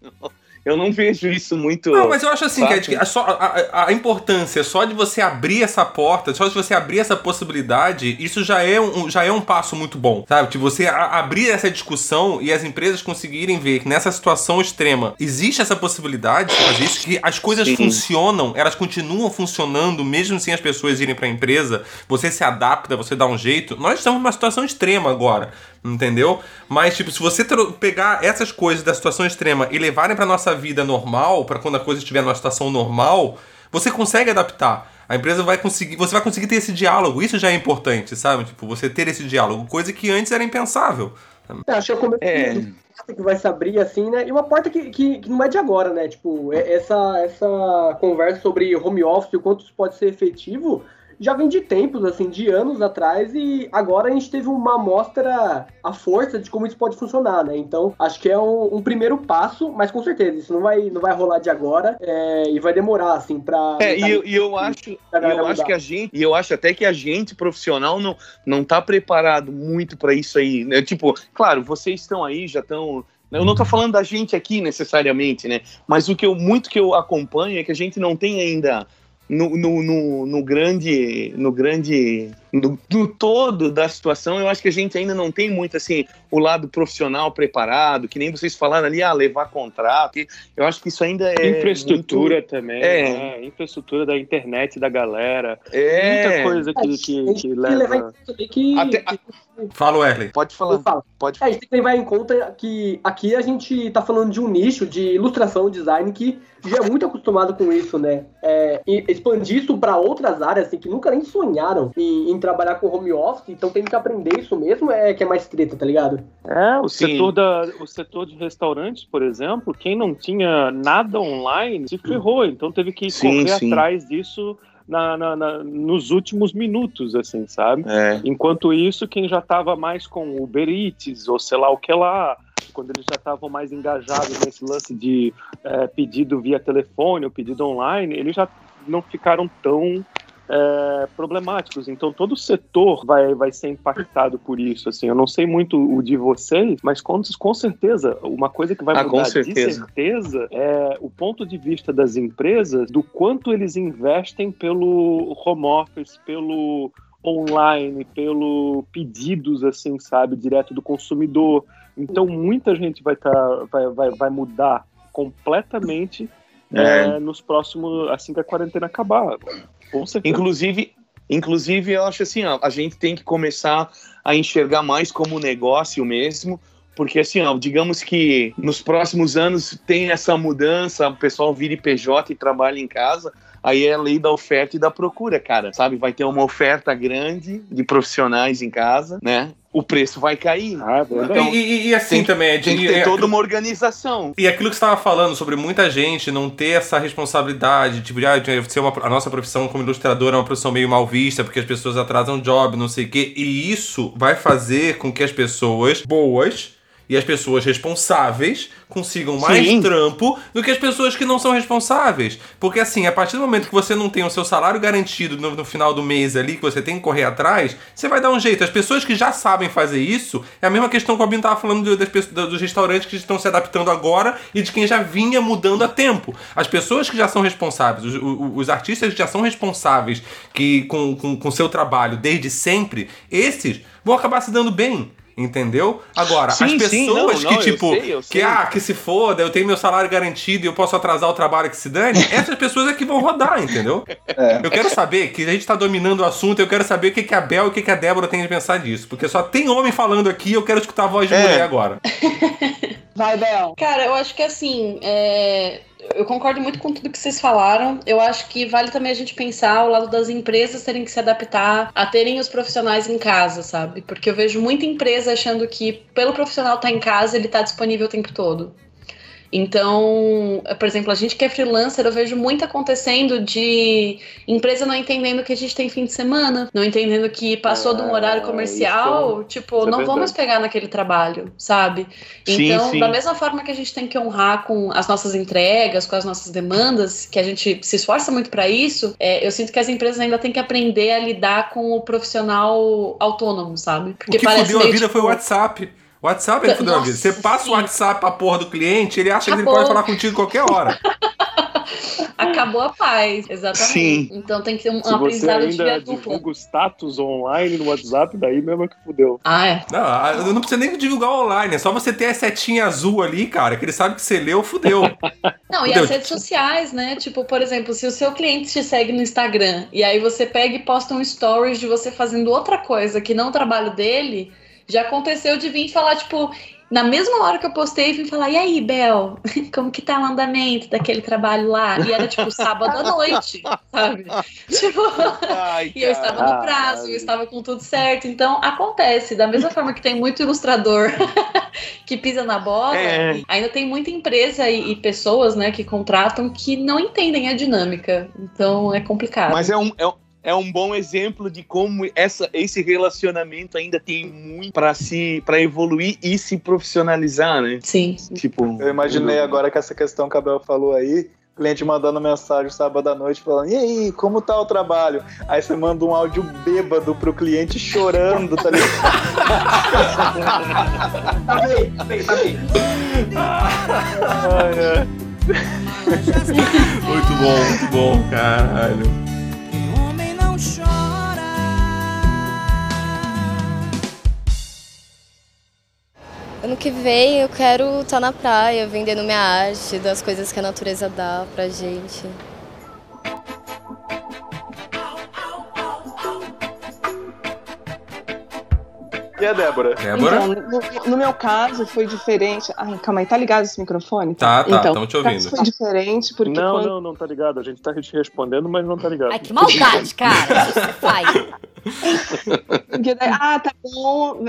Eu não vejo isso muito. Não, mas eu acho assim, fácil. que a, só- a- a- a importância só de você abrir essa porta, só de você abrir essa possibilidade, isso já é um, já é um passo muito bom, sabe? De você a- abrir essa discussão e as empresas conseguirem ver que nessa situação extrema existe essa possibilidade de fazer isso, que as coisas Sim. funcionam, elas continuam funcionando mesmo sem as pessoas irem pra empresa, você se adapta, você dá um jeito. Nós estamos numa situação extrema agora, entendeu? Mas, tipo, se você pegar essas coisas da situação extrema e levarem pra nossa vida normal, pra quando a coisa estiver numa situação normal, você consegue adaptar. A empresa vai conseguir, você vai conseguir ter esse diálogo. Isso já é importante, sabe? Tipo, você ter esse diálogo, coisa que antes era impensável. Eu acho que é o começo É. porta que vai se abrir assim, né? E uma porta que, que, que não é de agora, né? Tipo, é- essa, essa conversa sobre home office, o quanto isso pode ser efetivo, já vem de tempos, assim, de anos atrás, e agora a gente teve uma amostra à força de como isso pode funcionar, né? Então, acho que é um, um primeiro passo, mas com certeza, isso não vai, não vai rolar de agora é, e vai demorar, assim, pra. É, e eu, e eu acho, eu acho que a gente, e eu acho até que a gente profissional não não tá preparado muito pra isso aí, né? Tipo, claro, vocês estão aí, já estão eu não tô falando da gente aqui necessariamente, né? Mas o que eu muito que eu acompanho é que a gente não tem ainda no, no, no, no grande no grande no, no todo da situação, eu acho que a gente ainda não tem muito assim o lado profissional preparado, que nem vocês falaram ali, ah, levar contrato. Eu acho que isso ainda é Infraestrutura muito- também, É. né? Infraestrutura da internet da galera. É. Muita coisa que, que, que levar em leva. que, Até- que- Fala, Wesley. Pode falar. Pode É, a gente tem que levar em conta que aqui a gente tá falando de um nicho de ilustração, design, que já é muito acostumado com isso, né? É, e expandir isso para outras áreas, assim, que nunca nem sonharam em, em trabalhar com home office, então tem que aprender isso mesmo, é que é mais treta, tá ligado? É, o Sim. setor, da, o setor de restaurantes, por exemplo, quem não tinha nada online se ferrou, então teve que Sim, correr sim. atrás disso na, na- na- nos últimos minutos, assim, sabe? É. Enquanto isso, quem já estava mais com o Uber Eats, ou sei lá o que lá, quando eles já estavam mais engajados nesse lance de é, pedido via telefone ou pedido online, eles já não ficaram tão é, problemáticos. Então todo o setor vai, vai ser impactado por isso. Assim, eu não sei muito o de vocês, mas com, com certeza uma coisa que vai Ah, mudar com de certeza. certeza é o ponto de vista das empresas do quanto eles investem pelo home office, pelo online, pelo pedidos, assim, sabe, direto do consumidor. Então muita gente vai, tá, vai, vai, vai mudar completamente É. é, nos próximos, assim que a quarentena acabar. Inclusive, inclusive, eu acho assim, ó, a gente tem que começar a enxergar mais como negócio mesmo, porque assim, ó, digamos que nos próximos anos tem essa mudança, o pessoal vira PJ e trabalha em casa, aí é a lei da oferta e da procura, cara, sabe? Vai ter uma oferta grande de profissionais em casa, né? O preço vai cair. Ah, E, e- e assim Tem- também, é Tem de- que ter é- toda uma organização. E aquilo que você estava falando sobre muita gente não ter essa responsabilidade, tipo, de, ah, de ser uma, a nossa profissão como ilustrador é uma profissão meio mal vista, porque as pessoas atrasam job, não sei o quê. E isso vai fazer com que as pessoas boas e as pessoas responsáveis consigam mais Sim. trampo do que as pessoas que não são responsáveis. Porque assim, a partir do momento que você não tem o seu salário garantido no, no final do mês ali, que você tem que correr atrás, você vai dar um jeito. As pessoas que já sabem fazer isso, é a mesma questão que o Albino tava falando do- das do- dos restaurantes que estão se adaptando agora e de quem já vinha mudando há tempo. As pessoas que já são responsáveis, os, o- os artistas que já são responsáveis que com o com, com seu trabalho desde sempre, esses vão acabar se dando bem. Entendeu? Agora, Sim, as sim, pessoas não, que, não, eu tipo, sei, eu que, sei. ah, que se foda, eu tenho meu salário garantido e eu posso atrasar o trabalho que se dane, essas pessoas é que vão rodar, entendeu? É. Eu quero saber que a gente tá dominando o assunto, eu quero saber o que, que a Bel e o que, que a Débora tem de pensar disso. Porque só tem homem falando aqui eu quero escutar a voz de É. mulher agora. Vai, Bel. Cara, eu acho que assim, é, eu concordo muito com tudo que vocês falaram. Eu acho que vale também a gente pensar ao lado das empresas terem que se adaptar a terem os profissionais em casa, sabe? Porque eu vejo muita empresa achando que pelo profissional estar em casa, ele tá disponível o tempo todo. Então, por exemplo, a gente que é freelancer, eu vejo muito acontecendo de empresa não entendendo que a gente tem fim de semana, não entendendo que passou de um horário É, comercial, tipo, isso é não vamos verdade. pegar naquele trabalho, sabe? Sim, Então, sim. da mesma forma que a gente tem que honrar com as nossas entregas, com as nossas demandas, que a gente se esforça muito para isso, é, eu sinto que as empresas ainda têm que aprender a lidar com o profissional autônomo, sabe? o que fudeu a vida foi o WhatsApp. WhatsApp ele fudeu a vida. Você passa o WhatsApp pra porra do cliente, ele acha que ele Acabou. pode falar contigo qualquer hora. Acabou a paz, exatamente. Sim. Então tem que ter um, Se você aprendizado de via ainda dupla. divulga o status online no WhatsApp, daí mesmo é que fudeu. Ah, é. Não, não precisa nem divulgar online, é só você ter a setinha azul ali, cara, que ele sabe que você leu, fudeu. Não, e Entendeu? as redes sociais, né? Tipo, por exemplo, se o seu cliente te segue no Instagram e aí você pega e posta um stories de você fazendo outra coisa que não o trabalho dele, já aconteceu de vir falar, tipo, na mesma hora que eu postei, vim falar, e aí, Bel, como que tá o andamento daquele trabalho lá? E era, tipo, sábado à noite, sabe? Tipo, Ai, e eu estava no prazo, eu estava com tudo certo. Então, acontece. Da mesma forma que tem muito ilustrador que pisa na bola, É. ainda tem muita empresa e, e pessoas, né, que contratam que não entendem a dinâmica. Então, é complicado. Mas é um, é, um- é um bom exemplo de como essa, esse relacionamento ainda tem muito para se para evoluir e se profissionalizar, né? Sim. Tipo, Eu imaginei agora que essa questão que a Bel falou aí, cliente mandando mensagem sábado à noite falando, e aí, como tá o trabalho? Aí você manda um áudio bêbado pro cliente chorando, tá ligado? Tá bem, tá bem, tá bem. muito bom, muito bom, caralho. Ano que vem eu quero estar na praia, vendendo minha arte, das coisas que a natureza dá pra gente. E a Débora? Débora? Então, no, no meu caso foi diferente. Ai, calma aí, tá ligado esse microfone? Tá, tá, então, te ouvindo. Foi diferente porque não, quando... não, não tá ligado. A gente tá te respondendo, mas não tá ligado. Ai, que maldade, cara. Isso você faz. Ah, tá bom,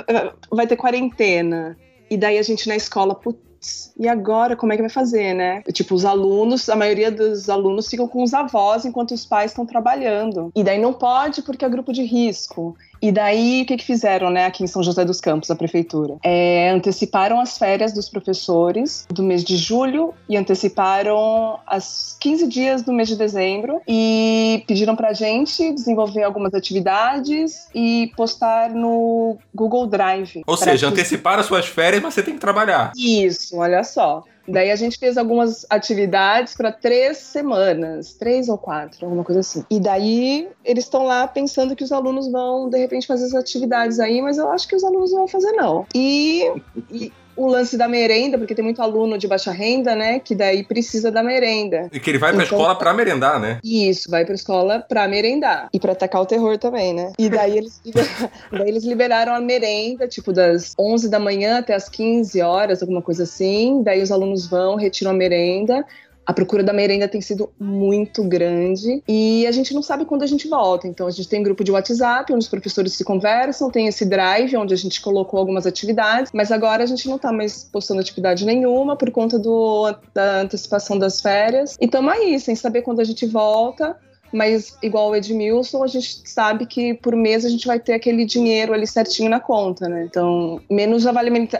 vai ter quarentena. E daí a gente na escola, putz, e agora como é que vai fazer, né? Tipo, os alunos, a maioria dos alunos ficam com os avós enquanto os pais estão trabalhando. E daí não pode porque é grupo de risco. E daí, o que, que fizeram, né, aqui em São José dos Campos, a prefeitura? É, anteciparam as férias dos professores do mês de julho e anteciparam as 15 dias do mês de dezembro e pediram pra gente desenvolver algumas atividades e postar no Google Drive. Ou seja, que- anteciparam as suas férias, mas você tem que trabalhar. Isso, olha só. Daí a gente fez algumas atividades para três semanas, três ou quatro, alguma coisa assim. E daí eles estão lá pensando que os alunos vão, de repente, fazer as atividades aí, mas eu acho que os alunos não vão fazer, não. E, e o lance da merenda, porque tem muito aluno de baixa renda, né, que daí precisa da merenda. E que ele vai pra Então- escola pra merendar, né? Isso, vai pra escola pra merendar. E pra atacar o terror também, né? E daí eles, daí eles liberaram a merenda, tipo, das 11 da manhã até as 15 horas, alguma coisa assim. Daí os alunos vão, retiram a merenda. A procura da merenda tem sido muito grande e a gente não sabe quando a gente volta. Então a gente tem grupo de WhatsApp onde os professores se conversam, tem esse drive onde a gente colocou algumas atividades, mas agora a gente não tá mais postando atividade nenhuma por conta do, da antecipação das férias. E estamos aí, sem saber quando a gente volta. Mas, igual o Edmilson, a gente sabe que por mês a gente vai ter aquele dinheiro ali certinho na conta, né? Então, menos a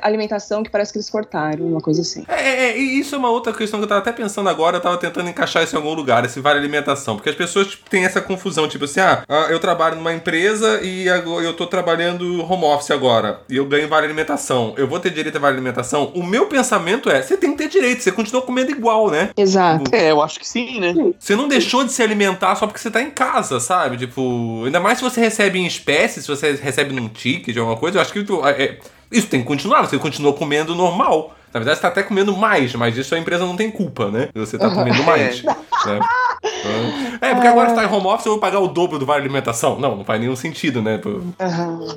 alimentação, que parece que eles cortaram, uma coisa assim. É, é, e isso é uma outra questão que eu tava até pensando agora, eu tava tentando encaixar isso em algum lugar, esse vale alimentação. Porque as pessoas tipo, têm essa confusão, tipo assim, ah, ah, eu trabalho numa empresa e agora eu tô trabalhando home office agora, e eu ganho vale alimentação. Eu vou ter direito a vale alimentação? O meu pensamento é, você tem que ter direito, você continua comendo igual, né? Exato. É, eu acho que sim, né? Você não deixou de se alimentar só porque você tá em casa, sabe? Tipo, ainda mais se você recebe em espécie, se você recebe num ticket, alguma coisa, eu acho que tu- é- é- isso tem que continuar, você continua comendo normal. Na verdade, você tá até comendo mais, mas isso a empresa não tem culpa, né? Você tá comendo mais. né? É, porque agora você tá em home office, eu vou pagar o dobro do vale alimentação. Não, não faz nenhum sentido, né? Pô,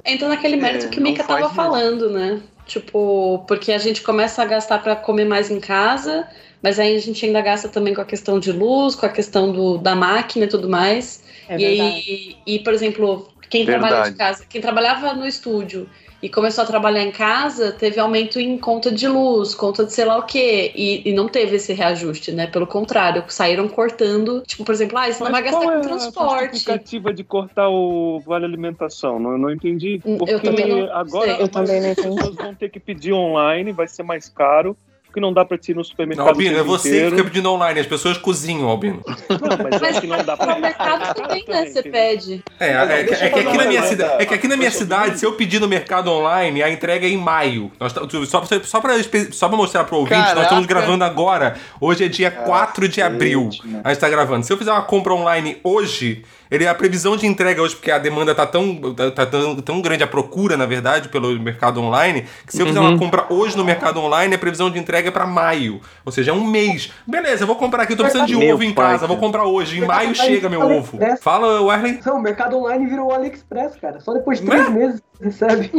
Entra naquele mérito É, que o Mika tava mesmo. falando, né? Tipo, porque a gente começa a gastar pra comer mais em casa, mas aí a gente ainda gasta também com a questão de luz, com a questão do, da máquina e tudo mais. É e, verdade. aí, e, por exemplo, quem trabalha de Verdade. casa, quem trabalhava no estúdio e começou a trabalhar em casa, teve aumento em conta de luz, conta de sei lá o quê, e, e não teve esse reajuste, né? Pelo contrário, saíram cortando, tipo, por exemplo, ah, você não vai gastar qual com é a transporte. justificativa de cortar o vale alimentação? Não, não entendi. Hum, eu Porque também não agora sei. Eu também não as entendi. pessoas vão ter que pedir online, vai ser mais caro. Que não dá pra te ir no supermercado. Não, Albino, o é você que inteiro. fica pedindo online, as pessoas cozinham, Albino. Não, mas eu acho que não dá pra No mercado também, né? Você pede. É, Mas, ó, é, que- é que aqui na minha cidade, é que aqui na minha cidade, se eu pedir no mercado online, a entrega é em maio. Nós tá- só, pra, só, pra, só pra mostrar pro ouvinte, nós Caraca. estamos gravando agora. Hoje é dia 4 de abril. né? A gente tá gravando. Se eu fizer uma compra online hoje, ele, a previsão de entrega hoje, porque a demanda tá tão, tá, tá tão, tão grande, a procura, na verdade, pelo mercado online, que se eu fizer Uhum. uma compra hoje no mercado online, a previsão de entrega é pra maio. Ou seja, é um mês. Beleza, eu vou comprar aqui, eu tô precisando de Meu ovo em pai, casa, vou cara. comprar hoje. Em maio chega meu ovo. Fala, Wesley. Não, o mercado online virou o AliExpress, cara. Só depois de três meses você recebe.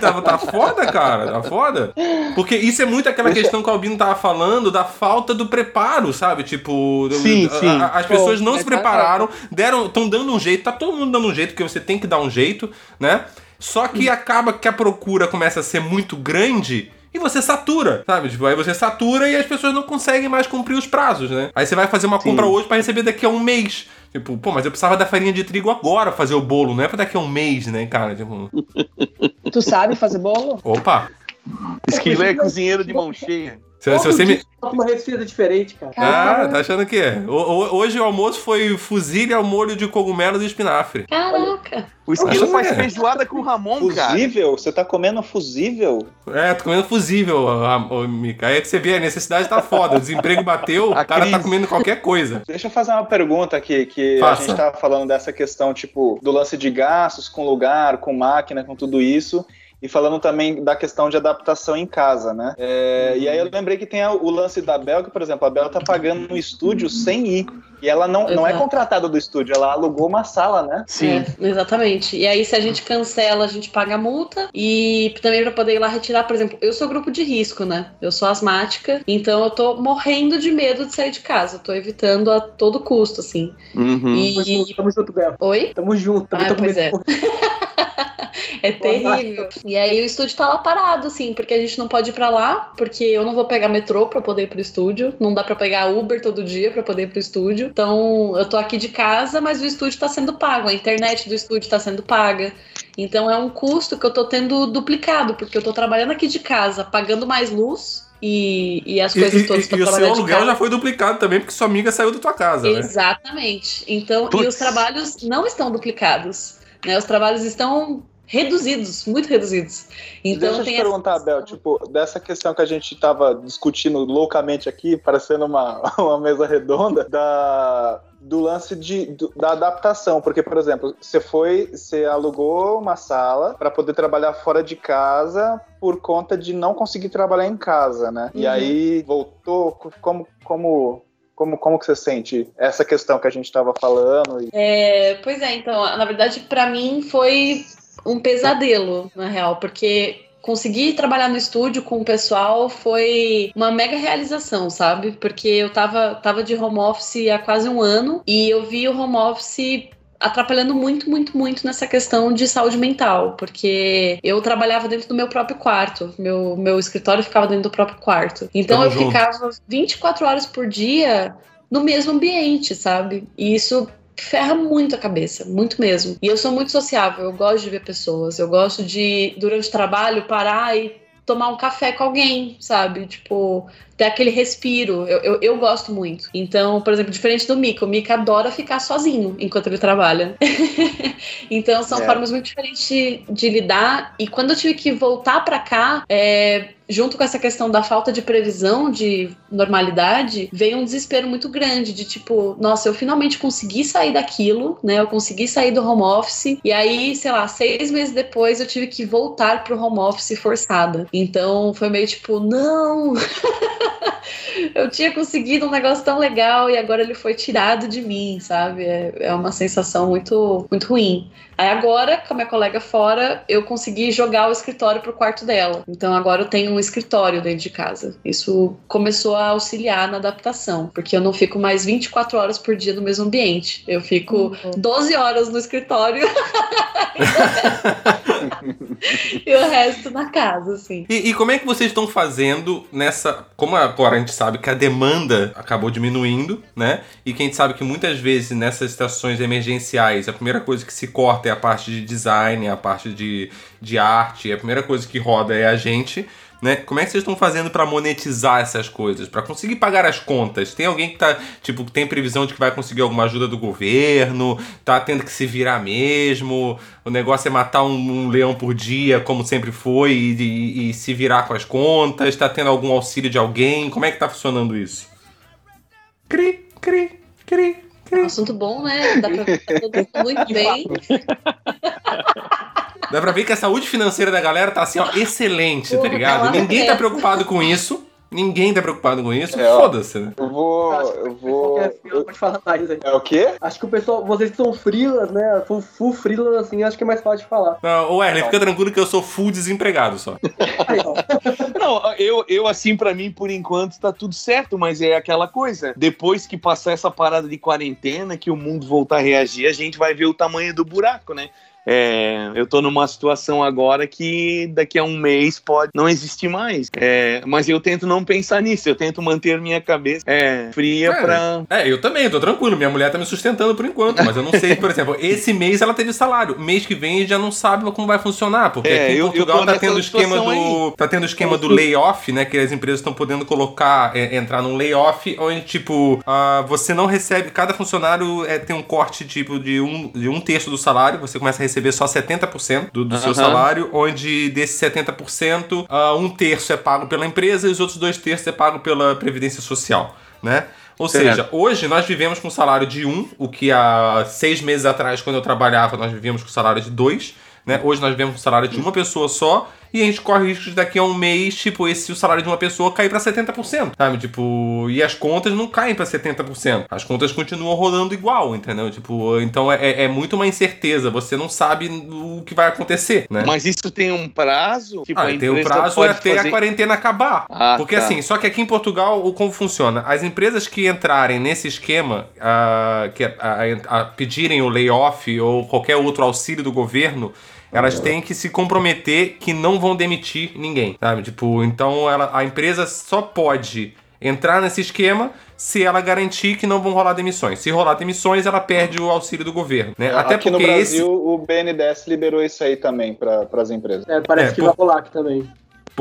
tá, tá foda, cara. Tá foda. Porque isso é muito aquela questão que o Albino tava falando da falta do preparo, sabe? Tipo, Sim, a- sim. a- as pessoas não Pô, se mas tá prepararam, deram, estão dando um jeito, tá todo mundo dando um jeito, porque você tem que dar um jeito, né? Só que acaba que a procura começa a ser muito grande. E você satura, sabe? Tipo, aí você satura e as pessoas não conseguem mais cumprir os prazos, né? Aí você vai fazer uma compra hoje pra receber daqui a um mês. Tipo, pô, mas eu precisava da farinha de trigo agora pra fazer o bolo, não é pra daqui a um mês, né, cara? Tipo, Tu sabe fazer bolo? opa! Esquilo é cozinheiro de mão cheia. Se, se você me. Uma receita diferente, cara. Ah, tá achando que é? O- o- hoje o almoço foi fuzile ao molho de cogumelos e espinafre. Caraca. O Esquilo faz é. feijoada com Ramon, cara. Fusível? Você tá comendo fusível? É, tô comendo fusível, ô, Mica. Aí é que você vê, a necessidade tá foda. O desemprego bateu, o cara tá comendo qualquer coisa. Deixa eu fazer uma pergunta aqui, que Faça. a gente tava falando dessa questão, tipo, do lance de gastos com lugar, com máquina, com tudo isso. E falando também da questão de adaptação em casa, né? É, E aí eu lembrei que tem a- o lance da Bel, que, por exemplo, a Bel tá pagando no estúdio sem ir. E ela não, não é contratada do estúdio, ela alugou uma sala, né? Sim. É, exatamente. E aí, se a gente cancela, a gente paga a multa. E também pra poder ir lá retirar, por exemplo, eu sou grupo de risco, né? Eu sou asmática, então eu tô morrendo de medo de sair de casa. Eu tô evitando a todo custo, assim. Uhum. E. Tamo junto, Bel. Oi? Tamo junto. Também Ah, tô com pois medo. É terrível. E aí o estúdio tá lá parado, assim, porque a gente não pode ir pra lá, porque eu não vou pegar metrô pra poder ir pro estúdio. Não dá pra pegar Uber todo dia pra poder ir pro estúdio. Então eu tô aqui de casa, mas o estúdio tá sendo pago. A internet do estúdio tá sendo paga. Então é um custo que eu tô tendo duplicado, porque eu tô trabalhando aqui de casa, pagando mais luz. E, e as E, coisas e- todas e pra o seu aluguel já foi duplicado também, porque sua amiga saiu da tua casa, né? Exatamente. Então, e Putz. os trabalhos não estão duplicados. Né? Os trabalhos estão reduzidos, muito reduzidos. Então Deixa eu te perguntar, Bel, tipo, dessa questão que a gente tava discutindo loucamente aqui, parecendo uma, uma mesa redonda, da, do lance de, do- da adaptação. Porque, por exemplo, você foi, você alugou uma sala para poder trabalhar fora de casa por conta de não conseguir trabalhar em casa, né? E Uhum. aí voltou, como, como, como, como que você sente essa questão que a gente tava falando? E... É, pois é, então, na verdade, pra mim foi um pesadelo, na real, porque conseguir trabalhar no estúdio com o pessoal foi uma mega realização, sabe? Porque eu tava, tava de home office há quase um ano e eu vi o home office atrapalhando muito, muito, muito nessa questão de saúde mental, porque eu trabalhava dentro do meu próprio quarto, meu, meu escritório ficava dentro do próprio quarto. Então eu ficava 24 horas por dia no mesmo ambiente, sabe? E isso ferra muito a cabeça, muito mesmo. E eu sou muito sociável, eu gosto de ver pessoas, eu gosto de, durante o trabalho, parar e tomar um café com alguém, sabe? Tipo, ter aquele respiro. Eu, eu, eu gosto muito. Então, por exemplo, diferente do Mika, o Mika adora ficar sozinho enquanto ele trabalha. então, são É. formas muito diferentes de, de lidar. E quando eu tive que voltar pra cá, é, junto com essa questão da falta de previsão de normalidade, veio um desespero muito grande de tipo, nossa, eu finalmente consegui sair daquilo, né? Eu consegui sair do home office. E aí, sei lá, seis meses depois eu tive que voltar pro home office forçada. Então foi meio tipo, não! eu tinha conseguido um negócio tão legal e agora ele foi tirado de mim, sabe? É, é uma sensação muito, muito ruim. Aí agora, com a minha colega fora, eu consegui jogar o escritório pro quarto dela. Então agora eu tenho um escritório dentro de casa. Isso começou a auxiliar na adaptação, porque eu não fico mais 24 horas por dia no mesmo ambiente. Eu fico 12 horas no escritório e o resto na casa, assim. E, e como é que vocês estão fazendo nessa. Como agora a gente sabe que a demanda acabou diminuindo, né? E que a gente sabe que muitas vezes nessas situações emergenciais a primeira coisa que se corta a parte de design, a parte de, de arte, a primeira coisa que roda é a gente. Né? Como é que vocês estão fazendo pra monetizar essas coisas? Pra conseguir pagar as contas? Tem alguém que tá, tipo, tem previsão de que vai conseguir alguma ajuda do governo? Tá tendo que se virar mesmo? O negócio é matar um, um leão por dia, como sempre foi, e, e- e se virar com as contas? Tá tendo algum auxílio de alguém? Como é que tá funcionando isso? Cri, cri, cri. É um assunto bom, né? Dá pra ver que tá todo mundo muito bem. Dá pra ver que a saúde financeira da galera tá assim, ó, excelente, tá ligado? Ninguém tá preocupado com isso. Ninguém tá preocupado com isso. É. Foda-se, né? Eu vou. Eu vou. Pode falar mais aí. É o quê? Acho que o pessoal, vocês que são frilas, né? Full, full frilas, assim, acho que é mais fácil de falar. Não, ô Erlen, fica tranquilo que eu sou full desempregado só. Não, eu, eu assim, pra mim, por enquanto, tá tudo certo, mas é aquela coisa. Depois que passar essa parada de quarentena, que o mundo voltar a reagir, a gente vai ver o tamanho do buraco, né? É, eu tô numa situação agora que daqui a um mês pode não existir mais. É, mas eu tento não pensar nisso, eu tento manter minha cabeça é, fria É, pra. É, eu também, tô tranquilo. Minha mulher tá me sustentando por enquanto, mas eu não sei, por exemplo, esse mês ela teve salário. Mês que vem já não sabe como vai funcionar, porque É, aqui em eu- Portugal tá tendo o esquema do. Tá tendo o esquema do layoff, né? Que as empresas estão podendo colocar, é, entrar num layoff, onde, tipo, ah, você não recebe. Cada funcionário tem um corte tipo de um, de um terço do salário, você começa a receber só 70% do, do seu salário, onde desse 70%, ah, um terço é pago pela empresa e os outros dois terços é pago pela Previdência Social, né? Ou Certo. seja, hoje nós vivemos com um salário de um, o que há seis meses atrás, quando eu trabalhava, nós vivíamos com salário de dois. Né? Hoje nós vivemos com salário de uma pessoa só e a gente corre risco de daqui a um mês, tipo, esse o salário de uma pessoa cair pra 70%, sabe? Tipo, e as contas não caem pra 70%. As contas continuam rodando igual, entendeu? Tipo, então é, é muito uma incerteza, você não sabe o que vai acontecer, né? Mas isso tem um prazo? Tipo, Ah, a tem o empresa prazo até fazer- a quarentena acabar. Ah, Porque tá. assim, só que aqui em Portugal, o como funciona? As empresas que entrarem nesse esquema, ah, que a, a- a pedirem o layoff ou qualquer outro auxílio do governo, elas têm que se comprometer que não vão demitir ninguém, sabe? Tipo, então ela, a empresa só pode entrar nesse esquema se ela garantir que não vão rolar demissões. Se rolar demissões, ela perde o auxílio do governo, né? Até Aqui no porque Brasil, esse o BNDES liberou isso aí também para as empresas. É, parece É, que pô. vai rolar aqui também.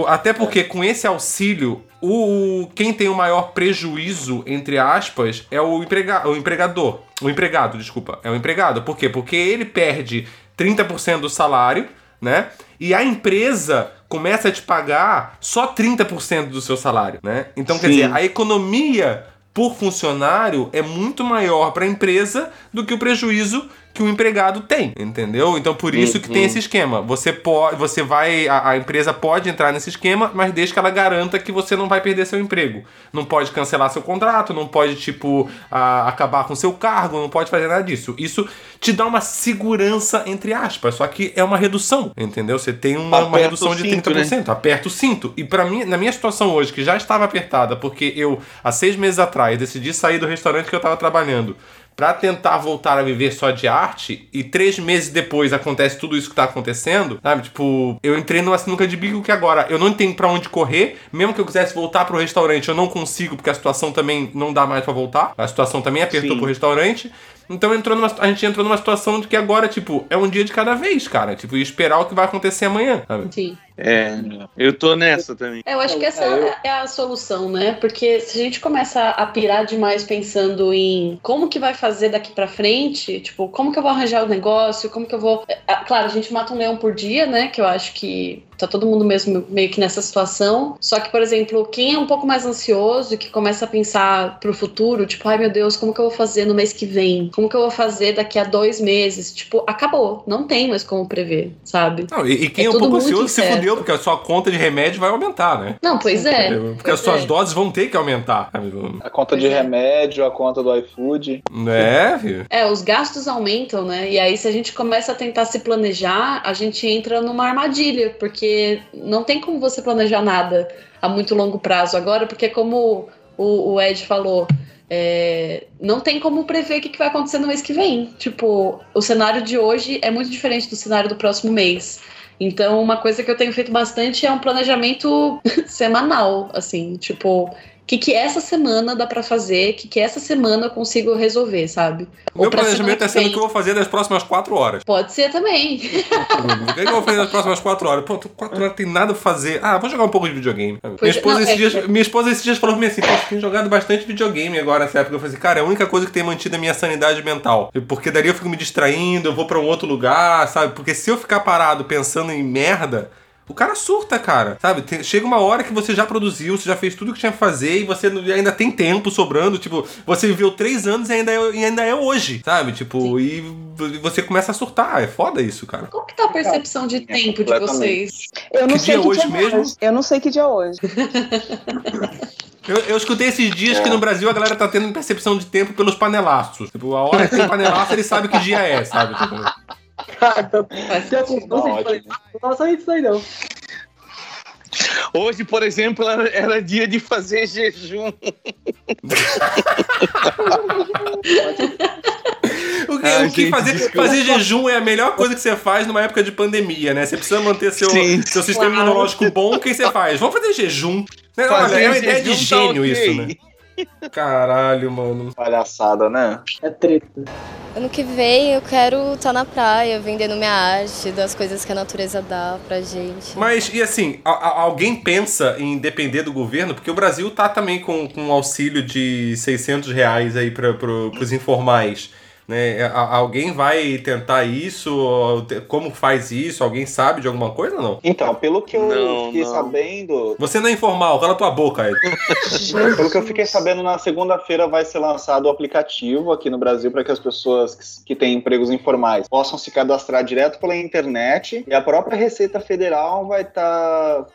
Até porque com esse auxílio, o quem tem o maior prejuízo, entre aspas, é o, emprega, o empregador. O empregado, desculpa. É o empregado. Por quê? Porque ele perde 30% do salário, né? E a empresa começa a te pagar só 30% do seu salário, né? Então, quer Sim. dizer, a economia por funcionário é muito maior para a empresa do que o prejuízo que o empregado tem, entendeu? Então por isso que tem Uhum. esse esquema. Você pode, você vai, a, a empresa pode entrar nesse esquema, mas desde que ela garanta que você não vai perder seu emprego. Não pode cancelar seu contrato, não pode tipo a- acabar com seu cargo, não pode fazer nada disso. Isso te dá uma segurança entre aspas, só que é uma redução, entendeu? Você tem uma, uma redução o de cinto, 30%. Aperta o cinto. E para mim, na minha situação hoje, que já estava apertada, porque eu há seis meses atrás decidi sair do restaurante que eu estava trabalhando Pra tentar voltar a viver só de arte e três meses depois acontece tudo isso que tá acontecendo, sabe? Tipo, eu entrei numa sinuca de bico que agora eu não tenho pra onde correr, mesmo que eu quisesse voltar pro restaurante, eu não consigo porque a situação também não dá mais pra voltar. A situação também apertou Sim. pro restaurante. Então entrou numa, a gente entrou numa situação de que agora, tipo, é um dia de cada vez, cara. Tipo, e esperar o que vai acontecer amanhã, sabe? Sim. É, eu tô nessa também. É, eu acho que essa é a solução, né? Porque se a gente começa a pirar demais pensando em como que vai fazer daqui pra frente, tipo, como que eu vou arranjar o negócio, como que eu vou. É, Claro, a gente mata um leão por dia, né? Que eu acho que tá todo mundo mesmo meio que nessa situação. Só que, por exemplo, quem é um pouco mais ansioso e que começa a pensar pro futuro, tipo, ai meu Deus, como que eu vou fazer no mês que vem? Como que eu vou fazer daqui a dois meses? Tipo, acabou. Não tem mais como prever, sabe? Não, e, e quem é, É um pouco ansioso se incerto. Porque a sua conta de remédio vai aumentar, né? Não, pois é. Porque as Pois suas é. doses vão ter que aumentar. sabe? A conta de é. remédio, a conta do iFood. É, filho. É, os gastos aumentam, né? E aí, se a gente começa a tentar se planejar, a gente entra numa armadilha, porque não tem como você planejar nada a muito longo prazo agora, porque como o, o Ed falou, é, não tem como prever o que, que vai acontecer no mês que vem. Tipo, o cenário de hoje é muito diferente do cenário do próximo mês. Então, uma coisa que eu tenho feito bastante é um planejamento semanal, assim, tipo, que, que essa semana dá pra fazer, que, que essa semana eu consigo resolver, sabe? O meu planejamento é sendo o que eu vou fazer nas próximas quatro horas. Pode ser também. O que, que eu vou fazer nas próximas quatro horas? Pronto, quatro horas tem nada pra fazer. Ah, vou jogar um pouco de videogame. Minha Pois- esposa, não, esses é- dias, minha esposa esses dias falou pra mim assim: Poxa, tem jogado bastante videogame agora nessa época. Eu falei assim, cara, é a única coisa que tem mantido a minha sanidade mental. Porque daí eu fico me distraindo, eu vou pra um outro lugar, sabe? Porque se eu ficar parado pensando em merda. O cara surta, cara, sabe? Tem- chega uma hora que você já produziu, você já fez tudo que tinha que fazer e você ainda tem tempo sobrando. Tipo, você viveu três anos e ainda é, e ainda é hoje, sabe? Tipo, e você começa a surtar. É foda isso, cara. Como que tá a percepção de tempo de vocês? Eu não Que sei dia que hoje dia é mesmo? hoje. Eu não sei que dia é hoje. Eu, eu escutei esses dias que no Brasil a galera tá tendo percepção de tempo pelos panelaços. Tipo, a hora que tem panelaço, ele sabe que dia é, sabe? Tipo, Não sei falar. Não faça isso aí, não. Hoje, por exemplo, era, era dia de fazer jejum. O que, Ah, o que gente, fazer, desculpa. fazer jejum é a melhor coisa que você faz numa época de pandemia, né? Você precisa manter seu, Sim. seu sistema Claro. imunológico bom, o que você faz? Vamos fazer jejum. Né? Fazer Olha, é uma ideia de jejum tá gênio ok. isso, né? Caralho, mano. Palhaçada, né? É treta. Ano que vem eu quero estar na praia, vendendo minha arte, das coisas que a natureza dá pra gente. Mas, e assim, a- a- alguém pensa em depender do governo? Porque o Brasil tá também com, com um auxílio de 600 reais aí para pro, pros informais. Né? A- alguém vai tentar isso? Como faz isso? Alguém sabe de alguma coisa ou não? Então, pelo que eu Não, fiquei não. sabendo, Você não é informal, cala tua boca, Ed. pelo que eu fiquei sabendo, na segunda-feira vai ser lançado o aplicativo aqui no Brasil para que as pessoas que, que têm empregos informais possam se cadastrar direto pela internet e a própria Receita Federal vai estar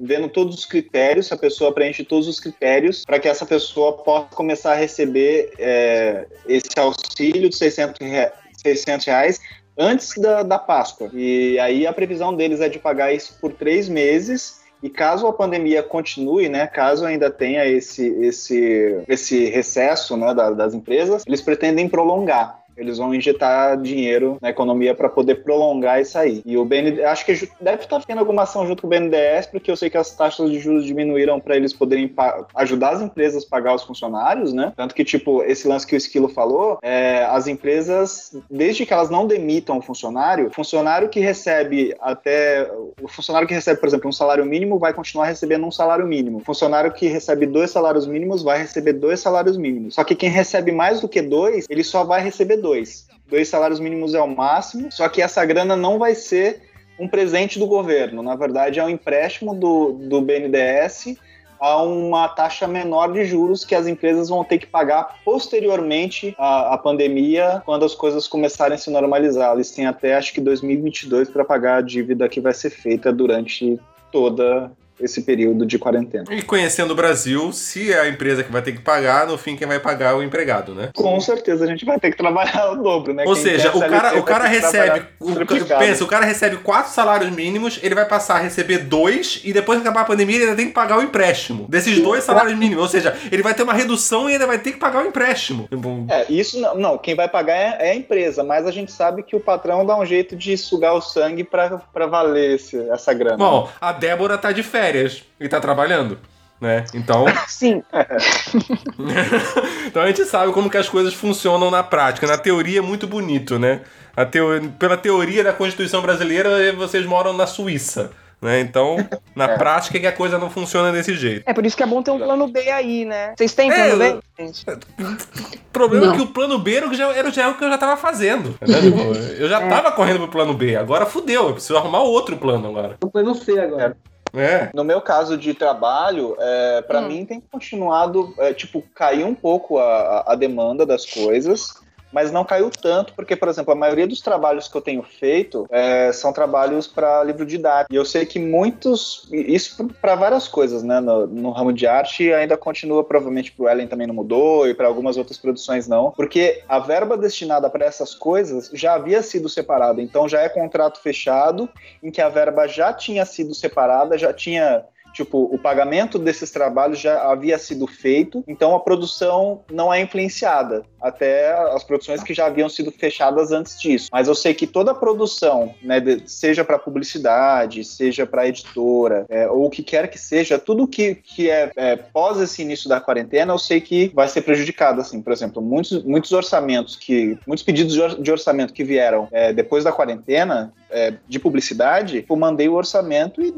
vendo todos os critérios, se a pessoa preenche todos os critérios para que essa pessoa possa começar a receber é, esse auxílio de 600, rea- 600 reais antes da, da Páscoa. E aí a previsão deles é de pagar isso por três meses. E caso a pandemia continue, né, caso ainda tenha esse, esse, esse recesso né, da- das empresas, eles pretendem prolongar. Eles vão injetar dinheiro na economia para poder prolongar isso aí. E o BNDES, acho que deve estar tendo alguma ação junto com o BNDES, porque eu sei que as taxas de juros diminuíram para eles poderem ajudar as empresas a pagar os funcionários, né? Tanto que, tipo, esse lance que o Esquilo falou, é, as empresas, desde que elas não demitam o funcionário, funcionário que recebe até. O funcionário que recebe, por exemplo, um salário mínimo vai continuar recebendo um salário mínimo. O funcionário que recebe dois salários mínimos vai receber dois salários mínimos. Só que quem recebe mais do que dois, ele só vai receber dois. Dois salários mínimos é o máximo, só que essa grana não vai ser um presente do governo. Na verdade, é um empréstimo do, do BNDES a uma taxa menor de juros que as empresas vão ter que pagar posteriormente à, à pandemia, quando as coisas começarem a se normalizar. Eles têm até acho que 2022 para pagar a dívida que vai ser feita durante toda esse período de quarentena. E conhecendo o Brasil, se é a empresa que vai ter que pagar, no fim quem vai pagar é o empregado, né? Com certeza a gente vai ter que trabalhar o dobro, né? Ou Quem seja, o cara, o cara recebe. O, triplicado. pensa, o cara recebe quatro salários mínimos, ele vai passar a receber dois, e depois que acabar a pandemia, ele ainda tem que pagar o empréstimo. Desses dois salários mínimos. Ou seja, ele vai ter uma redução e ainda vai ter que pagar o empréstimo. Tipo, É, isso não, não, quem vai pagar é, é a empresa, mas a gente sabe que o patrão dá um jeito de sugar o sangue pra, pra valer esse, essa grana. Bom, a Débora tá de férias e tá trabalhando. Né? Então, Sim. então a gente sabe como que as coisas funcionam na prática. Na teoria é muito bonito, né? A teo... Pela teoria da Constituição brasileira, vocês moram na Suíça. Né? Então, na prática é que a coisa não funciona desse jeito. É por isso que é bom ter um plano B aí, né? Vocês têm É, plano eu- B, gente? O problema Não. é que o plano B era o que já, era já o que eu já tava fazendo. Tipo, eu já É. tava correndo pro plano B. Agora fudeu, eu preciso arrumar outro plano agora. O plano C agora. É. No meu caso de trabalho, é, para Hum. mim tem continuado, é, tipo, caiu um pouco a, a- a demanda das coisas, mas não caiu tanto, porque, por exemplo, a maioria dos trabalhos que eu tenho feito é, são trabalhos para livro didático. E eu sei que muitos, isso para várias coisas, né, no, no ramo de arte ainda continua, provavelmente pro Ellen também não mudou e para algumas outras produções não, porque a verba destinada para essas coisas já havia sido separada, então já é contrato fechado em que a verba já tinha sido separada, já tinha Tipo, o pagamento desses trabalhos já havia sido feito, então a produção não é influenciada, até as produções que já haviam sido fechadas antes disso. Mas eu sei que toda a produção, né, seja para publicidade, seja para editora, é, ou o que quer que seja, tudo que, que é, é pós esse início da quarentena, eu sei que vai ser prejudicado. Assim, por exemplo, muitos, muitos orçamentos que, muitos pedidos de orçamento que vieram é, depois da quarentena é, de publicidade, eu mandei o orçamento e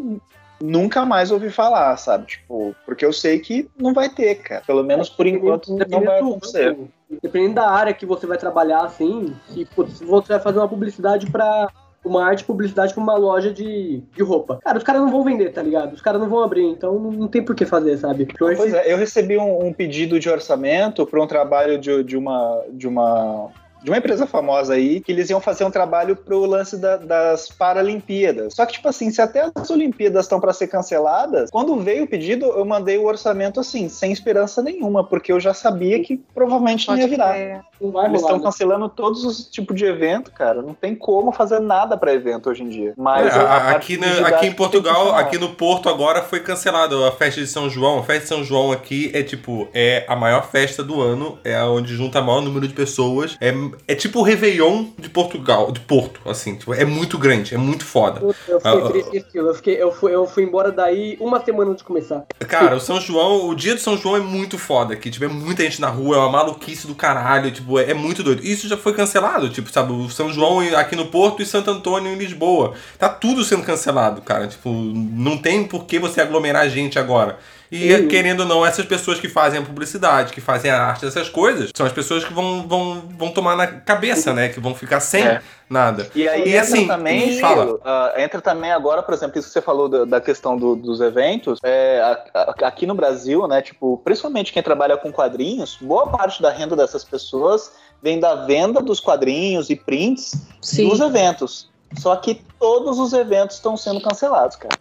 nunca mais ouvi falar, sabe? Tipo, porque eu sei que não vai ter, cara. Pelo menos por enquanto não vai acontecer. Dependendo da área que você vai trabalhar, assim, se, se você vai fazer uma publicidade pra. Uma arte publicidade pra uma loja de, de roupa. Cara, os caras não vão vender, tá ligado? Os caras não vão abrir, então não, tem por que fazer, sabe? Então, Pois é, eu recebi um, um pedido de orçamento para um trabalho de, de uma de uma de uma empresa famosa aí, que eles iam fazer um trabalho pro lance da- das Paralimpíadas. Só que, tipo assim, se até as Olimpíadas estão para ser canceladas, quando veio o pedido, eu mandei o orçamento assim, sem esperança nenhuma, porque eu já sabia que provavelmente não ia virar. Não vai Eles estão né? cancelando todos os tipos de evento, cara. Não tem como fazer nada para evento hoje em dia. Mas É, a- a- aqui, na- aqui em Portugal, aqui no Porto agora foi cancelado a festa de São João. A festa de São João aqui é tipo, é a maior festa do ano, é onde junta o maior número de pessoas. É, é tipo o Réveillon de Portugal, de Porto, assim, tipo, é muito grande, é muito foda. Eu fiquei Ah, triste estilo. Eu, fiquei, eu, fui, eu fui embora daí uma semana antes de começar. Cara, o São João, o dia do São João é muito foda aqui. Tipo, é muita gente na rua, é uma maluquice do caralho. Tipo, é, é muito doido. Isso já foi cancelado, tipo, sabe? O São João aqui no Porto e Santo Antônio em Lisboa. Tá tudo sendo cancelado, cara. Tipo, não tem por que você aglomerar gente agora. E querendo ou não, essas pessoas que fazem a publicidade, que fazem a arte, essas coisas, são as pessoas que vão, vão, vão tomar na cabeça, né? Que vão ficar sem É. nada. E aí e assim, entra também, fala. ah, entra também agora, por exemplo, isso que você falou da, da questão do- dos eventos, é, a- a- aqui no Brasil, né, tipo, principalmente quem trabalha com quadrinhos, boa parte da renda dessas pessoas vem da venda dos quadrinhos e prints Sim. dos eventos. Só que todos os eventos estão sendo cancelados, cara.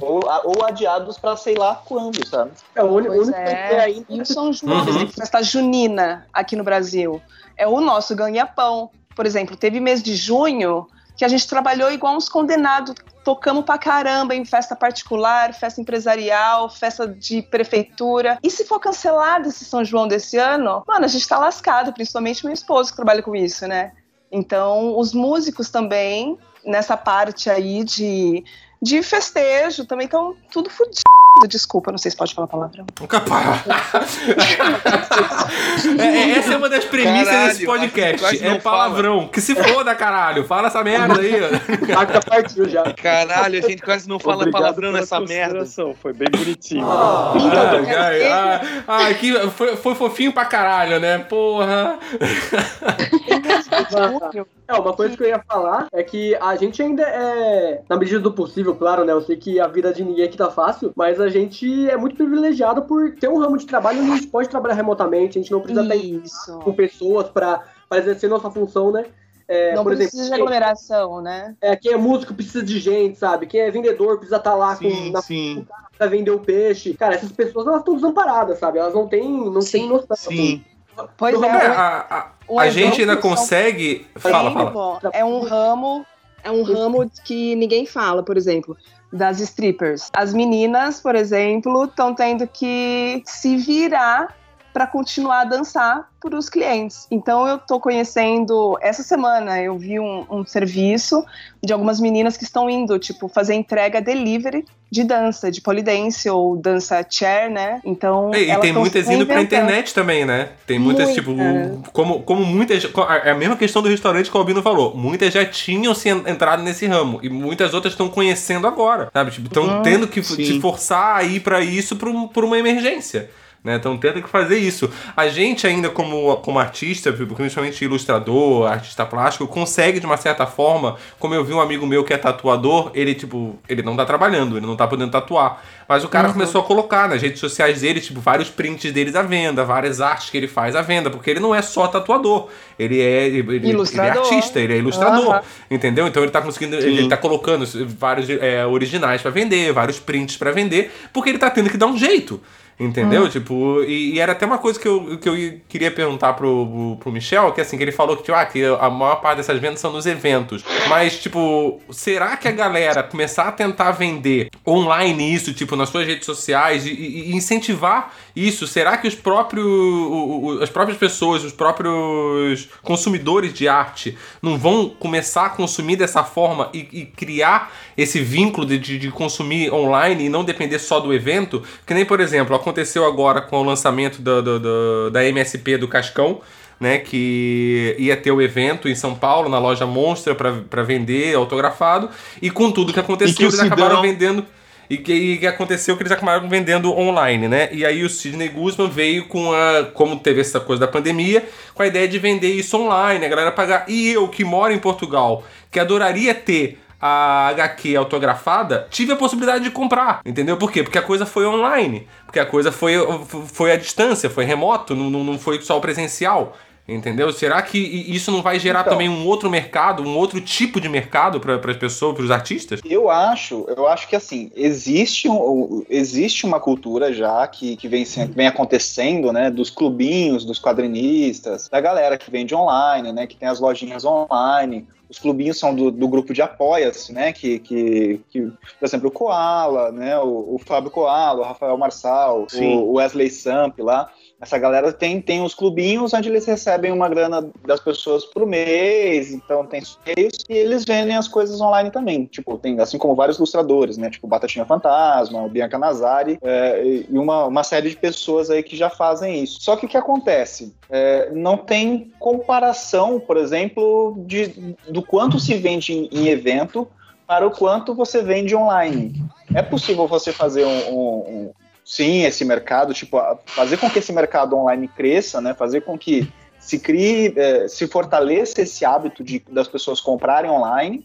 Ou, ou adiados pra sei lá quando, sabe? É o único, que é. tem ainda. E o São João, Uhum. por exemplo, festa junina aqui no Brasil, é o nosso ganha-pão. Por exemplo, teve mês de junho que a gente trabalhou igual uns condenados, tocamos pra caramba em festa particular, festa empresarial, festa de prefeitura. E se for cancelado esse São João desse ano, mano, a gente tá lascado, principalmente meu esposo que trabalha com isso, né? Então, os músicos também, nessa parte aí de, de festejo, também estão tudo fudido. Desculpa, não sei se pode falar palavrão. Capaz. É, é, essa é uma das premissas Caralho, desse podcast. É palavrão. Que se foda, caralho. Fala essa merda aí. ó. A carta partiu já. Caralho, a gente quase não fala Obrigado palavrão nessa merda. Foi bem bonitinho. Então, Ai, ai, ai, ai, que foi, foi fofinho pra caralho, né? Porra. É, uma coisa que eu ia falar é que a gente ainda é, na medida do possível, claro, né? Eu sei que a vida de ninguém aqui tá fácil, mas a gente é muito privilegiado por ter um ramo de trabalho onde a gente pode trabalhar remotamente, a gente não precisa estar Isso. com pessoas pra, pra exercer nossa função, né? É, Não por precisa de exemplo, aglomeração, né? é, quem é músico precisa de gente, sabe? Quem é vendedor precisa estar lá com, Sim, na, sim, pra vender o peixe. Cara, essas pessoas elas estão desamparadas, sabe? Elas não têm, não têm noção. sim. Pois Do é, É, a, a- gente ainda consegue. Fala, fala. É um ramo, é um ramo que ninguém fala, por exemplo, das strippers. As meninas, por exemplo, estão tendo que se virar para continuar a dançar para os clientes. Então eu tô conhecendo essa semana eu vi um, um serviço de algumas meninas que estão indo tipo fazer entrega delivery de dança, de polidense ou dança chair, né? Então E, e tem muitas indo pra reinventando. internet também, né? Tem muitas, Muita. tipo, como, como muitas. É a mesma questão do restaurante que o Albino falou. Muitas já tinham se en- entrado nesse ramo. E muitas outras estão conhecendo agora. Sabe? Tipo, estão Uhum. tendo que Sim. te forçar a ir pra isso por, por uma emergência. Né? Estão tendo que fazer isso. A gente, ainda como, como artista, principalmente ilustrador, artista plástico, consegue de uma certa forma. Como eu vi um amigo meu que é tatuador, ele, tipo, ele não tá trabalhando, ele não tá podendo tatuar. Mas o cara Uhum. começou a colocar nas redes sociais dele, tipo, vários prints deles à venda, várias artes que ele faz à venda, porque ele não é só tatuador. Ele é, ele, ele é Ilustrador. artista, ele é ilustrador. Aham. Entendeu? Então ele tá conseguindo. Ele tá colocando vários é, originais pra vender, vários prints pra vender, porque ele tá tendo que dar um jeito. Entendeu? Hum. Tipo, e, e era até uma coisa que eu, que eu queria perguntar pro, pro Michel, que assim, que ele falou que, tipo, ah, que a maior parte dessas vendas são nos eventos. Mas, tipo, será que a galera começar a tentar vender online isso, tipo, nas suas redes sociais e, e incentivar isso? Será que os próprios, o- o- as próprias pessoas, os próprios consumidores de arte não vão começar a consumir dessa forma e, e criar esse vínculo de, de, de consumir online e não depender só do evento? Que nem, por exemplo, aconteceu agora com o lançamento do, do- do- da MSP do Cascão, né, que ia ter o evento em São Paulo, na loja Monstra, para vender autografado, e com tudo que aconteceu, que eles acabaram vendendo. E que, e que aconteceu que eles acabaram vendendo online, né? E aí o Sidney Guzman veio com a. Como teve essa coisa da pandemia, com a ideia de vender isso online, a galera pagar. E eu, que moro em Portugal, que adoraria ter a HQ autografada, tive a possibilidade de comprar, entendeu? Por quê? Porque a coisa foi online, porque a coisa foi, foi à distância, foi remoto, não, não foi só o presencial. Entendeu? Será que isso não vai gerar Então. também um outro mercado, um outro tipo de mercado para as pessoas, para os artistas? Eu acho, eu acho que assim, existe, um, existe uma cultura já que, que vem, vem acontecendo, né? Dos clubinhos, dos quadrinistas, da galera que vende online, né? Que tem as lojinhas online. Os clubinhos são do, do grupo de apoia-se, né? Que, que, que, por exemplo, o Koala, né? O, o Fábio Koala, o Rafael Marçal, Sim. o Wesley Samp lá. Essa galera tem, tem os clubinhos onde eles recebem uma grana das pessoas por mês, então tem sorteios, e eles vendem as coisas online também. Tipo, tem assim como vários ilustradores, né? Tipo Batatinha Fantasma, Bianca Nazari, é, e uma, uma série de pessoas aí que já fazem isso. Só que o que acontece? É, não tem comparação, por exemplo, de, do quanto se vende em, em evento para o quanto você vende online. É possível você fazer um- um- um sim esse mercado, tipo, fazer com que esse mercado online cresça, né? Fazer com que se crie, eh, se fortaleça esse hábito de, das pessoas comprarem online,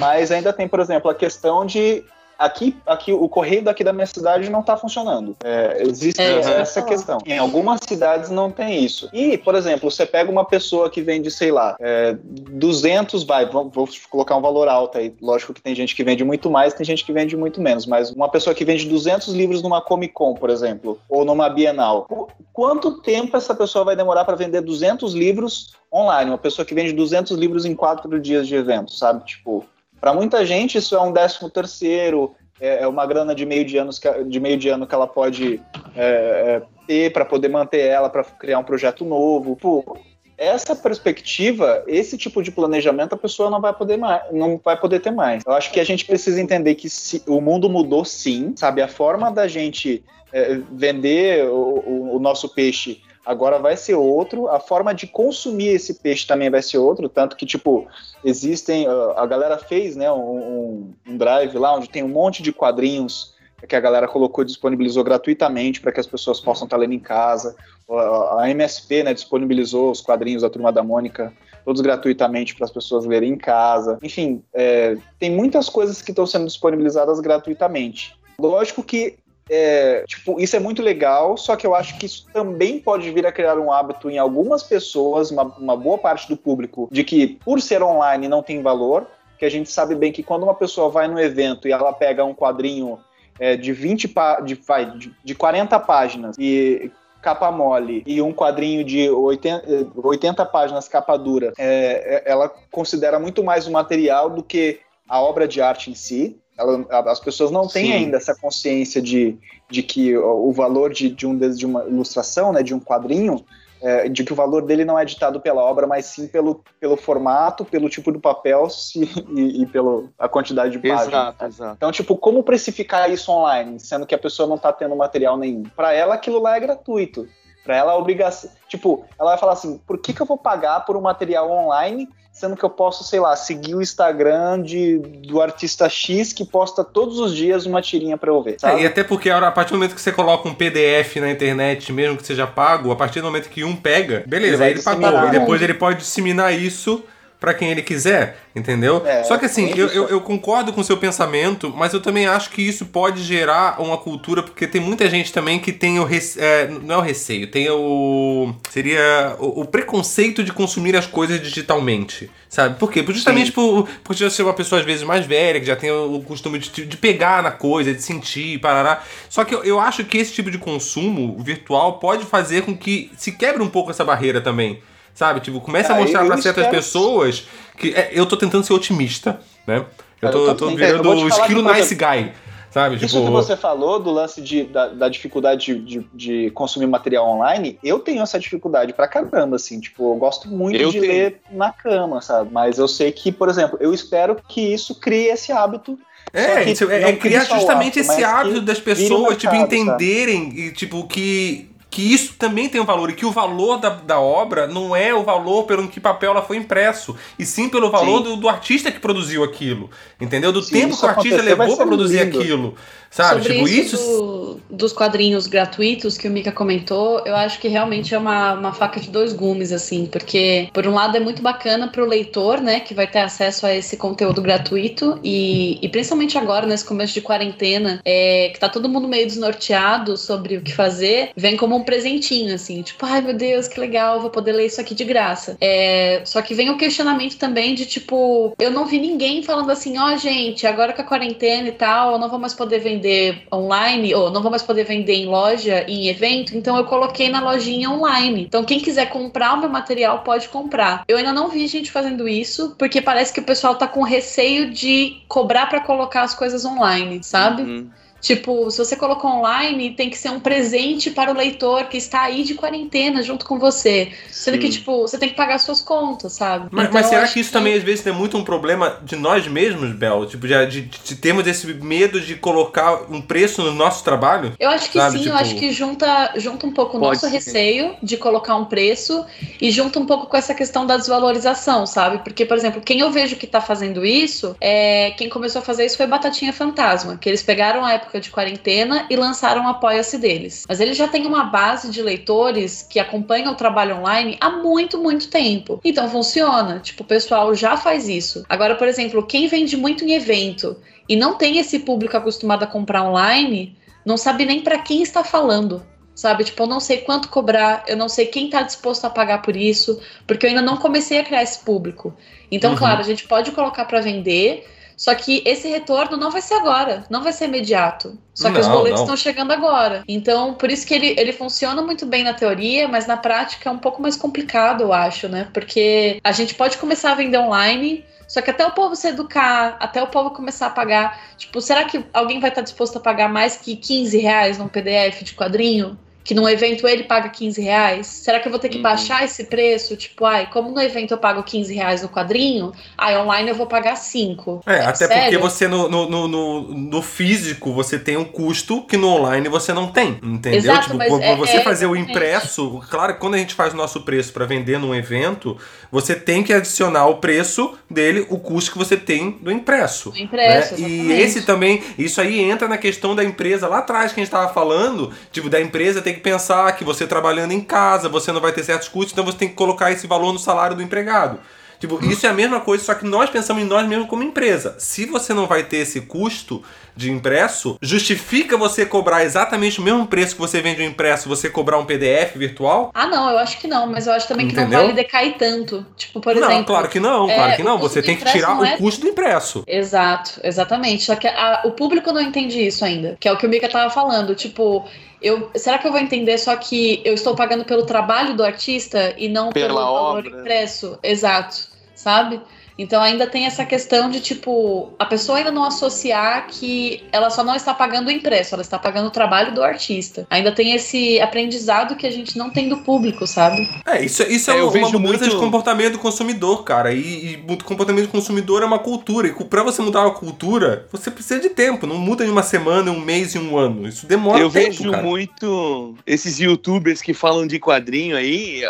mas ainda tem, por exemplo, a questão de aqui, aqui o correio daqui da minha cidade não está funcionando. É, existe É, essa questão. Em algumas cidades não tem isso. E, por exemplo, você pega uma pessoa que vende, sei lá, é, 200, vai, vou, vou colocar um valor alto aí. Lógico que tem gente que vende muito mais, tem gente que vende muito menos, mas uma pessoa que vende 200 livros numa Comic Con, por exemplo, ou numa Bienal, qu- quanto tempo essa pessoa vai demorar para vender 200 livros online? Uma pessoa que vende 200 livros em quatro dias de evento, sabe? Tipo, para muita gente isso é um décimo terceiro, é é uma grana de meio de, anos que, de meio de ano que ela pode é, é, ter para poder manter ela, para criar um projeto novo. Pô, essa perspectiva, esse tipo de planejamento, a pessoa não vai poder mais, não vai poder ter mais. Eu acho que a gente precisa entender que se- o mundo mudou sim, sabe? A forma da gente é, vender o, o- o nosso peixe agora vai ser outro, a forma de consumir esse peixe também vai ser outro, tanto que, tipo, existem, ah, a galera fez, né, um, um- drive lá onde tem um monte de quadrinhos que a galera colocou, disponibilizou gratuitamente para que as pessoas possam estar lendo em casa. A a MSP, né, disponibilizou os quadrinhos da Turma da Mônica todos gratuitamente para as pessoas lerem em casa. Enfim, é, tem muitas coisas que estão sendo disponibilizadas gratuitamente. Lógico que é, tipo, isso é muito legal, só que eu acho que isso também pode vir a criar um hábito em algumas pessoas, uma, uma boa parte do público, de que por ser online não tem valor, que a gente sabe bem que quando uma pessoa vai no evento e ela pega um quadrinho é, de 20 pá- de, vai, de, de 40 páginas e capa mole e um quadrinho de 80, eh, 80 páginas capa dura, é, é- ela considera muito mais o material do que a obra de arte em si. Ela- as pessoas não têm Sim. ainda essa consciência de, de que o, valor de, de, um, de uma ilustração, né, de um quadrinho, é, de que o valor dele não é ditado pela obra, mas sim pelo, pelo formato, pelo tipo do papel se- e, e pela a quantidade de páginas. Exato, exato. Então, tipo, como precificar isso online, sendo que a pessoa não tá tendo material nenhum? Pra ela, aquilo lá é gratuito. Pra ela, a obrigação. Tipo, ela vai falar assim: por que, que eu vou pagar por um material online, sendo que eu posso, sei lá, seguir o Instagram de, do artista X que posta todos os dias uma tirinha pra eu ver? É, e até porque a partir do momento que você coloca um PDF na internet, mesmo que seja pago, a partir do momento que um pega, Ele beleza, aí ele pagou. E depois ele pode disseminar isso pra quem ele quiser, entendeu? É, Só que assim, é eu, eu, eu concordo com o seu pensamento, mas eu também acho que isso pode gerar uma cultura, porque tem muita gente também que tem o rece- é, não é o receio, tem o seria o, o preconceito de consumir as coisas digitalmente, sabe? Por quê? Por- Justamente por, por já ser uma pessoa às vezes mais velha, que já tem o costume de, de pegar na coisa, de sentir, parará. Só que eu, eu acho que esse tipo de consumo virtual pode fazer com que se quebre um pouco essa barreira também. Sabe? Tipo, começa a Ah, mostrar eu pra certas espero- pessoas que. é, eu tô tentando ser otimista, né? Eu tô, Eu eu tô virando te o esquilo nice guy. Sabe? Isso tipo. que você falou do lance de, da, da dificuldade de, de- de consumir material online, eu tenho essa dificuldade pra caramba, assim, tipo, eu gosto muito Eu de tenho. ler na cama, sabe? Mas eu sei que, por exemplo, eu espero que isso crie esse hábito. É, é, é criar justamente hábito, esse hábito das pessoas, tipo, mercado, sabe? entenderem e, tipo, que, que isso também tem um valor e que o valor da, da obra não é o valor pelo que papel ela foi impresso, e sim pelo valor Sim. do, do artista que produziu aquilo, entendeu? Do Se tempo que o artista acontecer, vai levou ser produzir lindo. aquilo, sabe? Sobre tipo, isso, isso. do- dos quadrinhos gratuitos que o Mika comentou, eu acho que realmente é uma, uma faca de dois gumes, assim, porque por um lado é muito bacana pro leitor, né, que vai ter acesso a esse conteúdo gratuito e, e principalmente agora, nesse começo de quarentena, é, que tá todo mundo meio desnorteado sobre o que fazer, vem como um presentinho, assim, tipo, ai meu Deus, que legal, vou poder ler isso aqui de graça. É, só que vem o questionamento também de tipo, eu não vi ninguém falando assim, ó, gente, agora com a quarentena e tal, eu não vou mais poder vender online, ou não vou mais poder vender em loja, em evento, então eu coloquei na lojinha online. Então quem quiser comprar o meu material pode comprar. Eu ainda não vi gente fazendo isso, porque parece que o pessoal tá com receio de cobrar pra colocar as coisas online, sabe? Uhum. Tipo, se você colocou online, tem que ser um presente para o leitor que está aí de quarentena junto com você. Sendo que, tipo, você tem que pagar suas contas, sabe? Mas, Então, mas eu será que isso também às vezes não é muito um problema de nós mesmos, Bel? Tipo, de, de, de termos esse medo de colocar um preço no nosso trabalho? Eu acho que Sabe, sim, eu tipo- acho que junta, junta um pouco o nosso ser. receio de colocar um preço e junta um pouco com essa questão da desvalorização, sabe? Porque, por exemplo, quem eu vejo que tá fazendo isso, é quem começou a fazer isso foi Batatinha Fantasma, que eles pegaram a época de quarentena e lançaram o Apoia-se deles. Mas eles já têm uma base de leitores que acompanham o trabalho online há muito, muito tempo. Então funciona. Tipo, o pessoal já faz isso. Agora, por exemplo, quem vende muito em evento e não tem esse público acostumado a comprar online, não sabe nem para quem está falando. Sabe, tipo, eu não sei quanto cobrar, eu não sei quem tá disposto a pagar por isso, porque eu ainda não comecei a criar esse público. Então, Uhum. claro, a gente pode colocar para vender, só que esse retorno não vai ser agora, não vai ser imediato. Só que os Não, boletos não. estão chegando agora. Então, por isso que ele, ele funciona muito bem na teoria, mas na prática é um pouco mais complicado, eu acho, né? Porque a gente pode começar a vender online, só que até o povo se educar, até o povo começar a pagar. Tipo, será que alguém vai estar disposto a pagar mais que 15 reais num PDF de quadrinho? Que num evento ele paga 15 reais? Será que eu vou ter que Uhum. baixar esse preço? Tipo, ai, como no evento eu pago 15 reais no quadrinho, ai, online eu vou pagar 5. É, até sério? porque você no, no, no, no- no físico você tem um custo que no online você não tem, entendeu? Exato, tipo, mas pra é- você é fazer o exatamente. impresso, claro que quando a gente faz o nosso preço para vender num evento, você tem que adicionar o preço dele, o custo que você tem do impresso. Do impresso, né? E esse também, isso aí entra na questão da empresa lá atrás que a gente estava falando, tipo, da empresa tem que pensar que você trabalhando em casa, você não vai ter certos custos, então você tem que colocar esse valor no salário do empregado. Tipo, isso é a mesma coisa, só que nós pensamos em nós mesmos como empresa. Se você não vai ter esse custo de impresso, justifica você cobrar exatamente o mesmo preço que você vende o impresso, você cobrar um PDF virtual? Ah, não, eu acho que não, mas eu acho também que Entendeu? não vale decair tanto. Tipo, por não, exemplo. claro que não, é, claro que não. Você tem que tirar não o é- custo do impresso. Exato, exatamente. Só que a- o público não entende isso ainda, que é o que o Mika tava falando. Tipo, eu, será que eu vou entender só que eu estou pagando pelo trabalho do artista e não Pela pelo valor obra. impresso? Exato, sabe? Então ainda tem essa questão de tipo, a pessoa ainda não associar que ela só não está pagando o impresso, ela está pagando o trabalho do artista. Ainda tem esse aprendizado que a gente não tem do público, sabe? É, isso, isso é, É, eu uma vejo mudança muito- de comportamento do consumidor, cara. E, e o comportamento do consumidor é uma cultura. E pra você mudar uma cultura, você precisa de tempo. Não muda em uma semana, um mês e um ano. Isso demora eu tempo, vejo cara. muito esses youtubers que falam de quadrinho aí,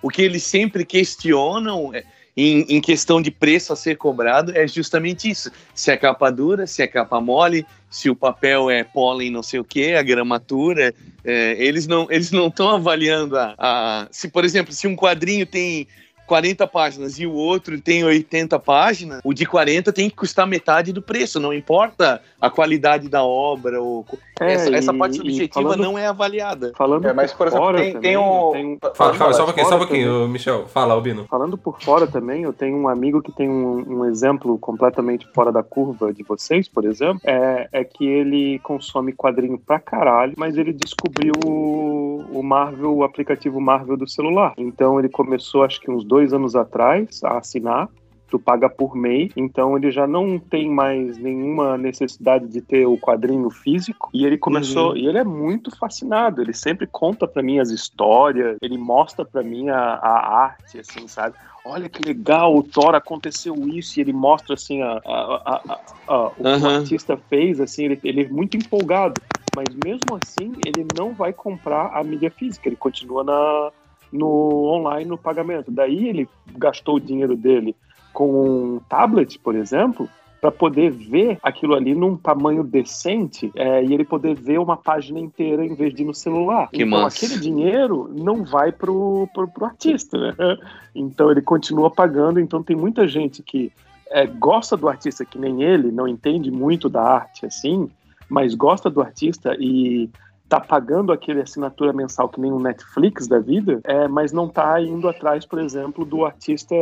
o que eles sempre questionam é, em, em questão de preço a ser cobrado é justamente isso. Se é capa dura, se é capa mole, se o papel é pólen não sei o que, a gramatura. é, eles não eles não estão avaliando a, a- Se, por exemplo, se um quadrinho tem 40 páginas e o outro tem 80 páginas, o de 40 tem que custar metade do preço, não importa a qualidade da obra. Ou... É, essa, essa e- parte e subjetiva falando- não é avaliada. Falando É, mas, por exemplo, fora tem- também, tem um- eu tenho- Fala, calma, só um pouquinho, só um também. pouquinho, Michel. Fala, Albino. Falando por fora também, eu tenho um amigo que tem um, um exemplo completamente fora da curva de vocês, por exemplo, é, é que ele consome quadrinho pra caralho, mas ele descobriu o, o Marvel, o aplicativo Marvel do celular. Então ele começou, acho que uns dois anos atrás, a assinar. Tu paga por mês, então ele já não tem mais nenhuma necessidade de ter o quadrinho físico. E ele começou, Uhum. e ele é muito fascinado. Ele sempre conta pra mim as histórias, ele mostra pra mim a, a arte, assim, sabe? olha que legal, o Thor aconteceu isso, e ele mostra assim a, a- a- o que o Aham. artista fez, assim, ele, ele é muito empolgado, mas mesmo assim ele não vai comprar a mídia física, ele continua na, no online, no pagamento. Daí ele gastou o dinheiro dele com um tablet, por exemplo, para poder ver aquilo ali num tamanho decente é, e ele poder ver uma página inteira em vez de ir no celular. Que então massa. aquele dinheiro não vai pro, pro, pro artista, né? Então ele continua pagando. Então tem muita gente que é, gosta do artista que nem ele, não entende muito da arte assim, mas gosta do artista e tá pagando aquele assinatura mensal que nem um Netflix da vida, é, mas não tá indo atrás, por exemplo, do artista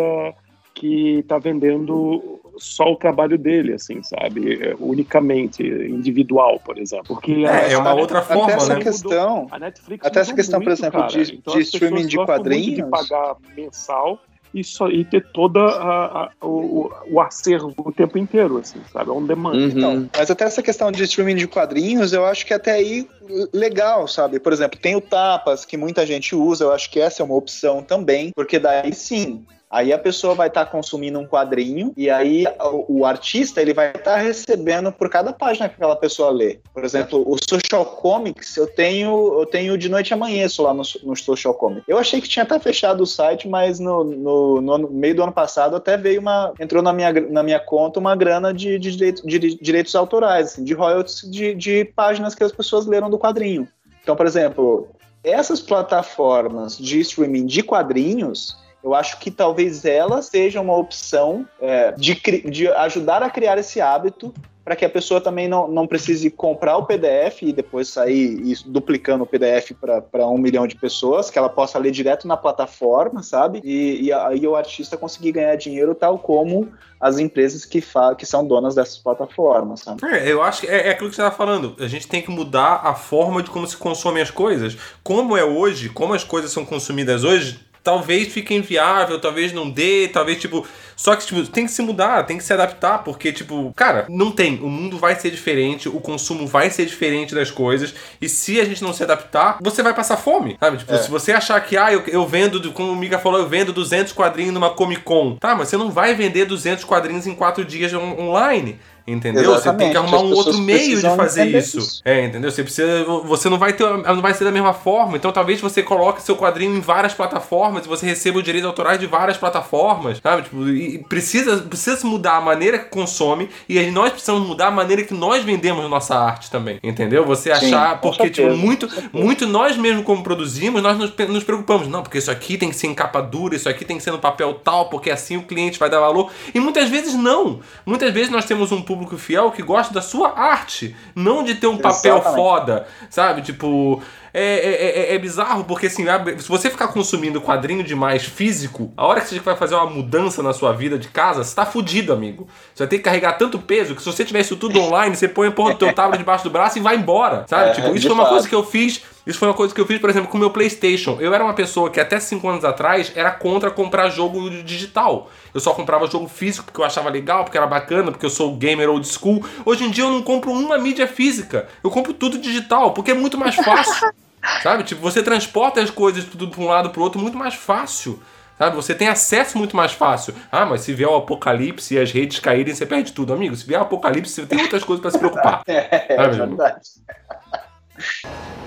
que tá vendendo só o trabalho dele, assim, sabe? É, Unicamente, individual, por exemplo. Porque É, a- é uma outra até forma, essa né? questão- a Netflix até essa questão, por exemplo, cara. de- Então de streaming de quadrinhos. de pagar mensal e, só, e ter toda a, a- o, o acervo o tempo inteiro, assim, sabe? É um demand. Uhum. Então, mas até essa questão de streaming de quadrinhos, eu acho que até aí legal, sabe? Por exemplo, tem o Tapas, que muita gente usa, eu acho que essa é uma opção também, porque daí sim. Aí a pessoa vai estar consumindo um quadrinho e aí o, o artista ele vai estar recebendo por cada página que aquela pessoa lê. Por exemplo, o Social Comics eu tenho eu tenho de noite amanheço lá no, no Social Comics. Eu achei que tinha até fechado o site, mas no, no, no meio do ano passado até veio uma entrou na minha, na minha conta uma grana de, de, direito- de direitos autorais, assim, de royalties de, de páginas que as pessoas leram do quadrinho. Então, por exemplo, essas plataformas de streaming de quadrinhos, eu acho que talvez elas sejam uma opção é, de, de ajudar a criar esse hábito para que a pessoa também não, não precise comprar o PDF e depois sair isso, duplicando o PDF para um milhão de pessoas, que ela possa ler direto na plataforma, sabe? E, e aí o artista conseguir ganhar dinheiro tal como as empresas que, que são donas dessas plataformas, sabe? É, eu acho que é, é aquilo que você tá falando. A gente tem que mudar a forma de como se consomem as coisas. Como é hoje, como as coisas são consumidas hoje, talvez fique inviável, talvez não dê, talvez, tipo. Só que, tipo, tem que se mudar, tem que se adaptar, porque, tipo, cara, não tem. O mundo vai ser diferente, o consumo vai ser diferente das coisas. E se a gente não se adaptar, você vai passar fome, sabe? Tipo, É. se você achar que, ah, eu, eu vendo, como o Mika falou, eu vendo 200 quadrinhos numa Comic Con. Tá, mas você não vai vender 200 quadrinhos em 4 dias on- online. Entendeu? Você tem Exatamente, que arrumar um outro meio de fazer isso. isso. É, entendeu? Você precisa. Você não vai ter. Não vai ser da mesma forma. Então talvez você coloque seu quadrinho em várias plataformas e você receba o direito autorais de várias plataformas. Sabe? Tipo, e precisa, precisa se mudar a maneira que consome e nós precisamos mudar a maneira que nós vendemos nossa arte também. Entendeu? Você Sim, achar. porque, tipo, certeza, muito, muito nós mesmo como produzimos, nós nos, nos preocupamos. Não, porque isso aqui tem que ser em capa dura, isso aqui tem que ser no papel tal, porque assim o cliente vai dar valor. E muitas vezes não. Muitas vezes nós temos um público fiel que gosta da sua arte, não de ter um papel Exatamente. foda, sabe? Tipo. É, é, é- é bizarro porque assim, abre- se você ficar consumindo quadrinho demais físico, a hora que você vai fazer uma mudança na sua vida de casa, você tá fudido, amigo. Você vai ter que carregar tanto peso que se você tivesse isso tudo online, você põe a porra do teu tablet debaixo do braço e vai embora, sabe? É, tipo, isso de foi uma fato. coisa que eu fiz. Isso foi uma coisa que eu fiz, por exemplo, com o meu PlayStation. Eu era uma pessoa que até 5 anos atrás era contra comprar jogo digital. Eu só comprava jogo físico porque eu achava legal, porque era bacana, porque eu sou gamer old school. Hoje em dia eu não compro uma mídia física. Eu compro tudo digital, porque é muito mais fácil. sabe? Tipo, você transporta as coisas tudo para um lado para o outro muito mais fácil. Sabe? Você tem acesso muito mais fácil. Ah, mas se vier o apocalipse e as redes caírem, você perde tudo, amigo. Se vier o apocalipse, você tem outras coisas para se preocupar. É, Sabe? verdade.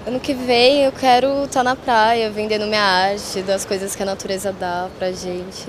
Ano que vem eu quero estar na praia, vendendo minha arte, das coisas que a natureza dá pra gente.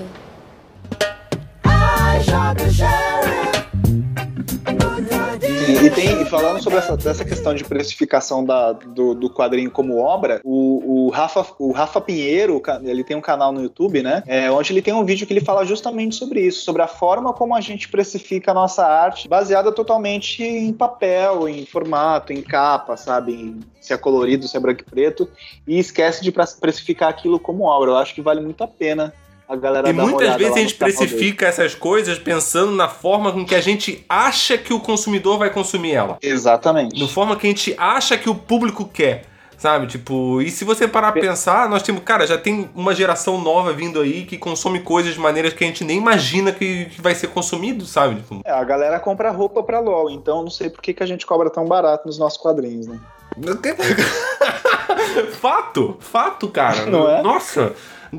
E tem, falando sobre essa, questão de precificação da, do, do quadrinho como obra, o, o, Rafa, o Rafa Pinheiro, ele tem um canal no YouTube, né? É, onde ele tem um vídeo que ele fala justamente sobre isso, sobre a forma como a gente precifica a nossa arte, baseada totalmente em papel, em formato, em capa, sabe? Em, se é colorido, se é branco e preto, e esquece de precificar aquilo como obra. Eu acho que vale muito a pena a galera E muitas vezes a gente precifica essas coisas pensando na forma com que a gente acha que o consumidor vai consumir ela. Exatamente. Na forma que a gente acha que o público quer. Sabe, tipo, e se você parar pra pensar, nós temos, cara, já tem uma geração nova vindo aí que consome coisas de maneiras que a gente nem imagina que, que vai ser consumido, sabe? Tipo, É, a galera compra roupa pra LOL, então não sei por que, que a gente cobra tão barato nos nossos quadrinhos, né? fato, fato, cara. Não é? Nossa,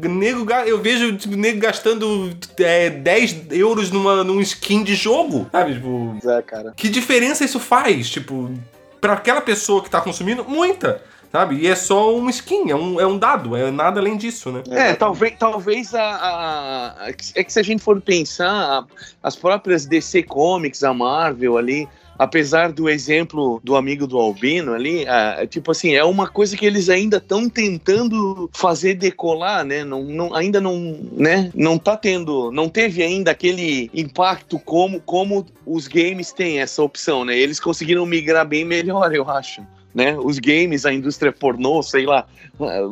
nego, eu vejo tipo, nego gastando é, 10 euros numa, num skin de jogo, sabe? Tipo, é, cara. que diferença isso faz? Tipo, pra aquela pessoa que tá consumindo, muita. Sabe? E é só um skin, é um, é um dado, é nada além disso, né? É, talvez, talvez a, a- a- É que se a gente for pensar, a- as próprias DC Comics, a Marvel ali, apesar do exemplo do amigo do Albino ali, ah, tipo assim, é uma coisa que eles ainda estão tentando fazer decolar, né? Não, não- ainda não, né? Não tá tendo, não teve ainda aquele impacto como, como os games têm essa opção, né? Eles conseguiram migrar bem melhor, eu acho. Né? Os games, a indústria pornô, sei lá,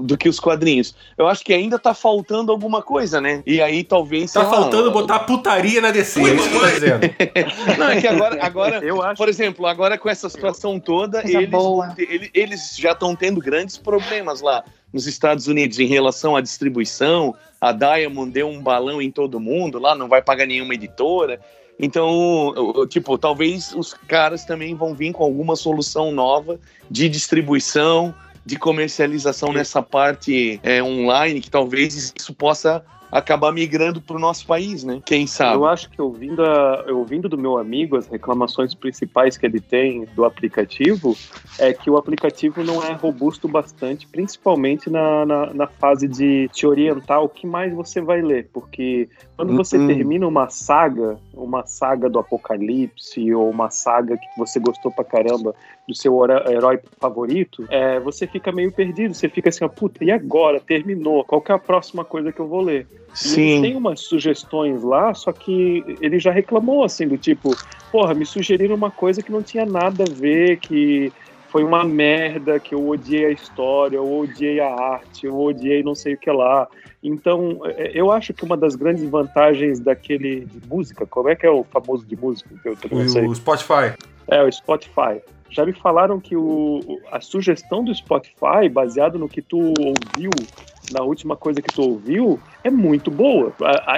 do que os quadrinhos. Eu acho que ainda tá faltando alguma coisa, né? E aí talvez. Tá sei lá, faltando botar putaria na DC, é isso que eu tô dizendo. não, é que agora, agora Eu acho por exemplo, agora com essa situação toda, eles, eles já estão tendo grandes problemas lá nos Estados Unidos em relação à distribuição. A Diamond deu um balão em todo mundo lá, não vai pagar nenhuma editora. Então, tipo, talvez os caras também vão vir com alguma solução nova de distribuição, de comercialização nessa parte é, online, que talvez isso possa acabar migrando para o nosso país, né? Quem sabe? Eu acho que ouvindo, a- ouvindo do meu amigo as reclamações principais que ele tem do aplicativo é que o aplicativo não é robusto bastante, principalmente na, na, na fase de te orientar o que mais você vai ler, porque quando você Hum. termina uma saga, uma saga do apocalipse ou uma saga que você gostou pra caramba do seu herói favorito, é, você fica meio perdido, você fica assim, ó, puta, e agora? Terminou, qual que é a próxima coisa que eu vou ler? Ele tem umas sugestões lá, só que ele já reclamou, assim, do tipo, porra, me sugeriram uma coisa que não tinha nada a ver, que foi uma merda, que eu odiei a história, eu odiei a arte, eu odiei não sei o que lá. Então, é, eu acho que uma das grandes vantagens daquele de música, como é que é o famoso de música? Que eu não sei. O Spotify. É, o Spotify. Já me falaram que o- a sugestão do Spotify, baseado no que tu ouviu, na última coisa que tu ouviu, é muito boa.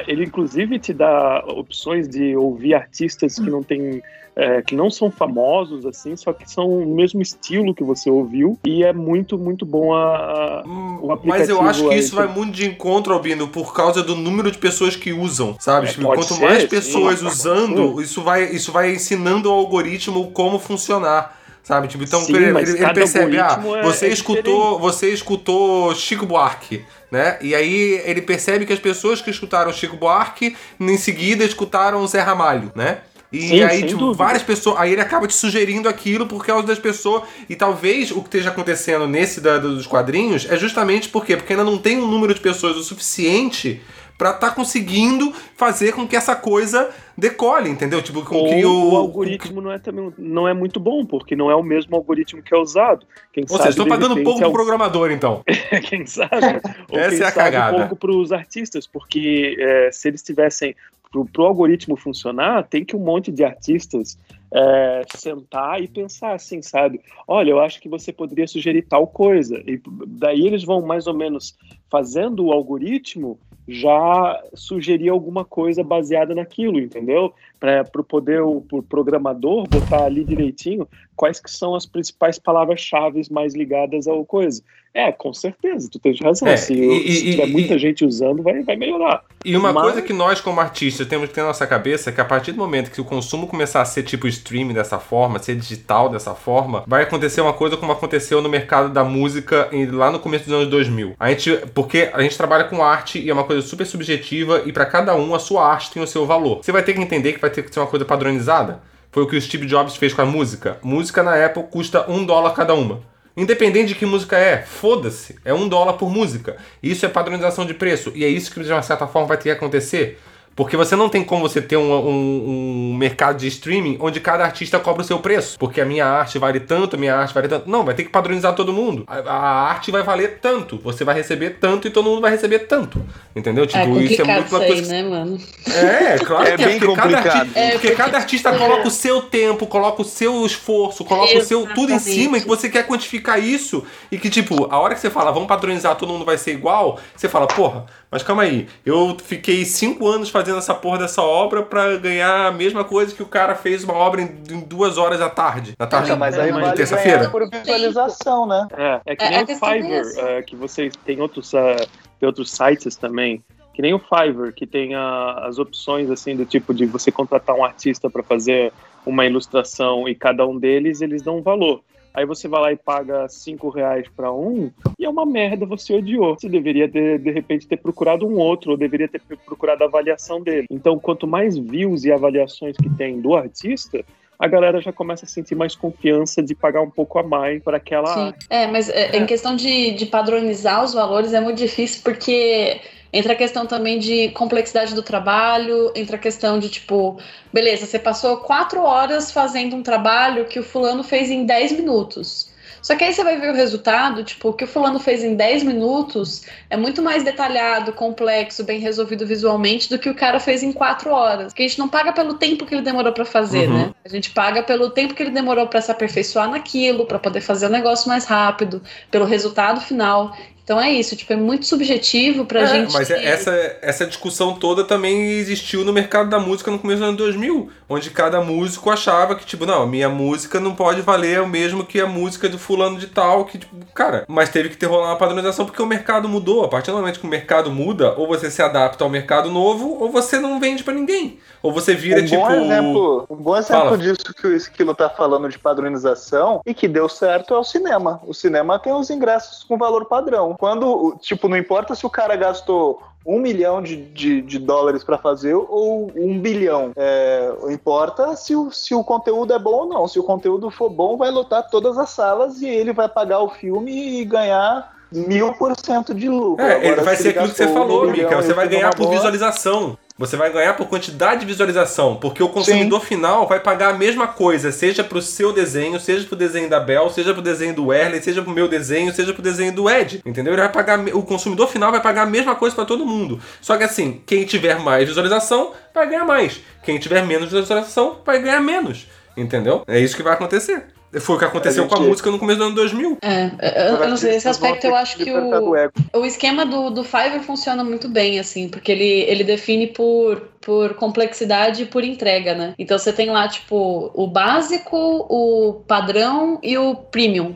Ele, inclusive, te dá opções de ouvir artistas que não tem. é, que não são famosos, assim, só que são o mesmo estilo que você ouviu, e é muito, muito bom a, a- o aplicativo. Mas eu acho que isso vai muito de encontro, Albino, por causa do número de pessoas que usam, sabe? É, Tipo, Quanto ser, mais sim, pessoas pode usando, isso vai, isso vai ensinando ao algoritmo como funcionar. Sabe? Tipo, então Sim, ele, ele percebe, ah, é- você é escutou, você escutou Chico Buarque, né? E aí ele percebe que as pessoas que escutaram Chico Buarque, em seguida escutaram Zé Ramalho, né? E Sim, aí, tipo, dúvida. várias pessoas. Aí ele acaba te sugerindo aquilo por causa das pessoas. E talvez o que esteja acontecendo nesse da- dos quadrinhos é justamente por quê? Porque ainda não tem um número de pessoas o suficiente pra tá conseguindo fazer com que essa coisa decole, entendeu? Tipo, com Ou que o. o algoritmo não é, também, não é muito bom, porque não é o mesmo algoritmo que é usado. Quem Ou sabe, seja, estão de pagando pouco é pro um- programador, então. quem sabe? Ou Essa quem é a sabe cagada. pouco para os artistas, porque é, se eles tivessem pro, pro algoritmo funcionar, tem que um monte de artistas é, sentar e pensar assim, sabe? Olha, eu acho que você poderia sugerir tal coisa. E daí eles vão mais ou menos fazendo o algoritmo já sugerir alguma coisa baseada naquilo, entendeu? Para o poder o pro programador botar ali direitinho quais que são as principais palavras-chave mais ligadas ao coisa. É, com certeza, tu tens razão. É, se, e- se e- tiver e- muita gente usando, vai, vai melhorar. E uma Mas- coisa que nós, como artistas, temos que ter na nossa cabeça é que a partir do momento que o consumo começar a ser tipo streaming dessa forma, ser digital dessa forma, vai acontecer uma coisa como aconteceu no mercado da música lá no começo dos anos 2000. A gente, porque a gente trabalha com arte e é uma coisa super subjetiva e para cada um a sua arte tem o seu valor. Você vai ter que entender que vai ter que ser uma coisa padronizada. Foi o que o Steve Jobs fez com a música. Música na Apple custa um dólar cada uma. Independente de que música é, foda-se. É um dólar por música. Isso é padronização de preço. E é isso que, de uma certa forma, vai ter que acontecer. Porque você não tem como você ter um, um- um mercado de streaming onde cada artista cobra o seu preço. Porque a minha arte vale tanto, a minha arte vale tanto. Não, vai ter que padronizar todo mundo. A, a arte vai valer tanto. Você vai receber tanto e todo mundo vai receber tanto. Entendeu? É Tipo, isso é muito isso aí, coisa. que- né, mano? É, claro É que bem porque cada, complicado. arti- É, porque porque- cada artista coloca o seu tempo, coloca o seu esforço, coloca o seu tudo em Exatamente. cima e que você quer quantificar isso e que, tipo, a hora que você fala, vamos padronizar, todo mundo vai ser igual, você fala, porra, mas calma aí, eu fiquei cinco anos fazendo essa porra dessa obra pra ganhar a mesma coisa que o cara fez uma obra em, em duas horas à tarde, na tarde Então, mas aí de vale terça-feira. por visualização, né? É, é que É, nem a o é Fiverr, é, que vocês tem outros, é, tem outros sites também, que nem o Fiverr, que tem a- as opções assim do tipo de você contratar um artista para fazer uma ilustração e cada um deles eles dão um valor. Aí você vai lá e paga cinco reais para um e é uma merda, você odiou. Você deveria ter, de repente ter procurado um outro, ou deveria ter procurado a avaliação dele. Então, quanto mais views e avaliações que tem do artista, a galera já começa a sentir mais confiança de pagar um pouco a mais para aquela Sim. É, mas é, em questão de, de padronizar os valores é muito difícil porque entra a questão também de complexidade do trabalho, entra a questão de tipo, beleza, você passou quatro horas fazendo um trabalho que o fulano fez em 10 minutos. Só que aí você vai ver o resultado, tipo, o que o fulano fez em 10 minutos é muito mais detalhado, complexo, bem resolvido visualmente do que o cara fez em 4 horas. Porque a gente não paga pelo tempo que ele demorou pra fazer, Uhum. né? A gente paga pelo tempo que ele demorou pra se aperfeiçoar naquilo, pra poder fazer o negócio mais rápido, pelo resultado final. Então é isso, tipo, é muito subjetivo pra É, gente. Mas é- essa, essa discussão toda também existiu no mercado da música no começo dos anos 2000, onde cada músico achava que, tipo, não, a minha música não pode valer o mesmo que a música do fulano de tal, que, tipo, cara, mas teve que ter rolar uma padronização porque o mercado mudou. A partir do momento que o mercado muda, ou você se adapta ao mercado novo, ou você não vende pra ninguém. Ou você vira, um tipo. Bom exemplo, um bom exemplo Fala. disso que o Esquilo tá falando de padronização e que deu certo é o cinema. O cinema tem os ingressos com valor padrão. Quando, tipo, não importa se o cara gastou um milhão de, de, de dólares para fazer ou um bilhão. É, importa se o, se o conteúdo é bom ou não. Se o conteúdo for bom, vai lotar todas as salas e ele vai pagar o filme e ganhar mil por cento de lucro. É, ele Agora, vai se ser aquilo que você falou, Mika. Você vai ganhar por boa- visualização. Você vai ganhar por quantidade de visualização, porque o consumidor final vai pagar a mesma coisa, seja pro seu desenho, seja pro desenho da Bel, seja pro desenho do Erley, seja pro meu desenho, seja pro desenho do Ed. Entendeu? Ele vai pagar, o consumidor final vai pagar a mesma coisa pra todo mundo. Só que assim, quem tiver mais visualização vai ganhar mais. Quem tiver menos visualização vai ganhar menos. Entendeu? É isso que vai acontecer. Foi o que aconteceu A com a gente- música no começo do ano 2000. É, eu, eu não sei, esse aspecto eu acho que o, o esquema do, do Fiverr funciona muito bem, assim, porque ele, ele define por, por complexidade e por entrega, né? Então você tem lá, tipo, o básico, o padrão e o premium.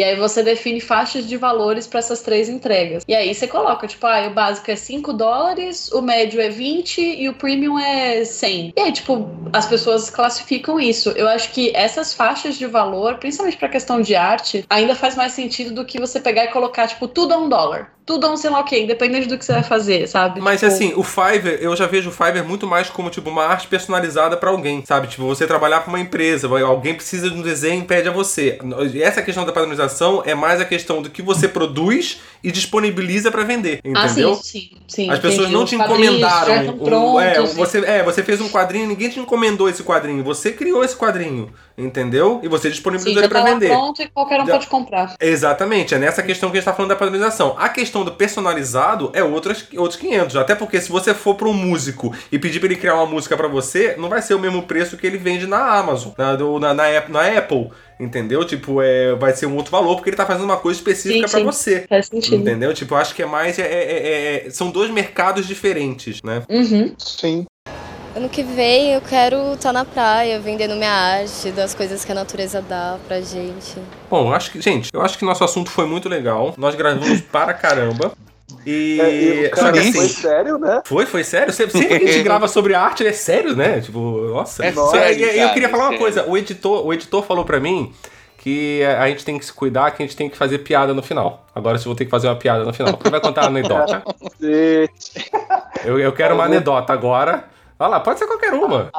E aí você define faixas de valores para essas três entregas. E aí você coloca, tipo, ah, o básico é 5 dólares, o médio é 20 e o premium é 100. E aí, tipo, as pessoas classificam isso. Eu acho que essas faixas de valor, principalmente para questão de arte, ainda faz mais sentido do que você pegar e colocar, tipo, tudo a um dólar. Tudo a um sei lá o quê, independente do que você vai fazer, sabe? Mas Tipo, assim, o Fiverr, eu já vejo o Fiverr muito mais como tipo uma arte personalizada pra alguém, sabe? Tipo, você trabalhar pra uma empresa, alguém precisa de um desenho e pede a você. Essa questão da padronização é mais a questão do que você produz e disponibiliza pra vender, Ah, entendeu? sim, sim, sim. As pessoas entendi. não te encomendaram. prontos, é, você, é, você fez um quadrinho, ninguém te encomendou esse quadrinho. Você criou esse quadrinho, entendeu? E você disponibilizou ele lá vender. pronto e qualquer um Já- pode comprar. Exatamente, é nessa questão que a gente tá falando da padronização. A questão do personalizado é outras, outros 500, até porque se você for para um músico e pedir para ele criar uma música para você, não vai ser o mesmo preço que ele vende na Amazon, na, na, na, na Apple, entendeu? Tipo, é, vai ser um outro valor porque ele tá fazendo uma coisa específica para você. Faz sentido. Entendeu? Tipo, eu acho que é mais. é- é- é- são dois mercados diferentes, né? Uhum. Sim. Ano que vem eu quero estar na praia, vendendo minha arte, das coisas que a natureza dá pra gente. Bom, eu acho que, gente, eu acho que nosso assunto foi muito legal. Nós gravamos para caramba. E. É, e cara que assim, foi sério, né? Foi, foi sério? Sempre que a gente grava sobre arte, é sério, né? Tipo, nossa. É sério, eu cara, queria falar é uma sério. coisa. O editor, o editor falou pra mim que a gente tem que se cuidar, que a gente tem que fazer piada no final. Agora eu vou ter que fazer uma piada no final. Você vai contar uma anedota. Eu, eu quero uma anedota agora. Vai lá, pode ser qualquer uma.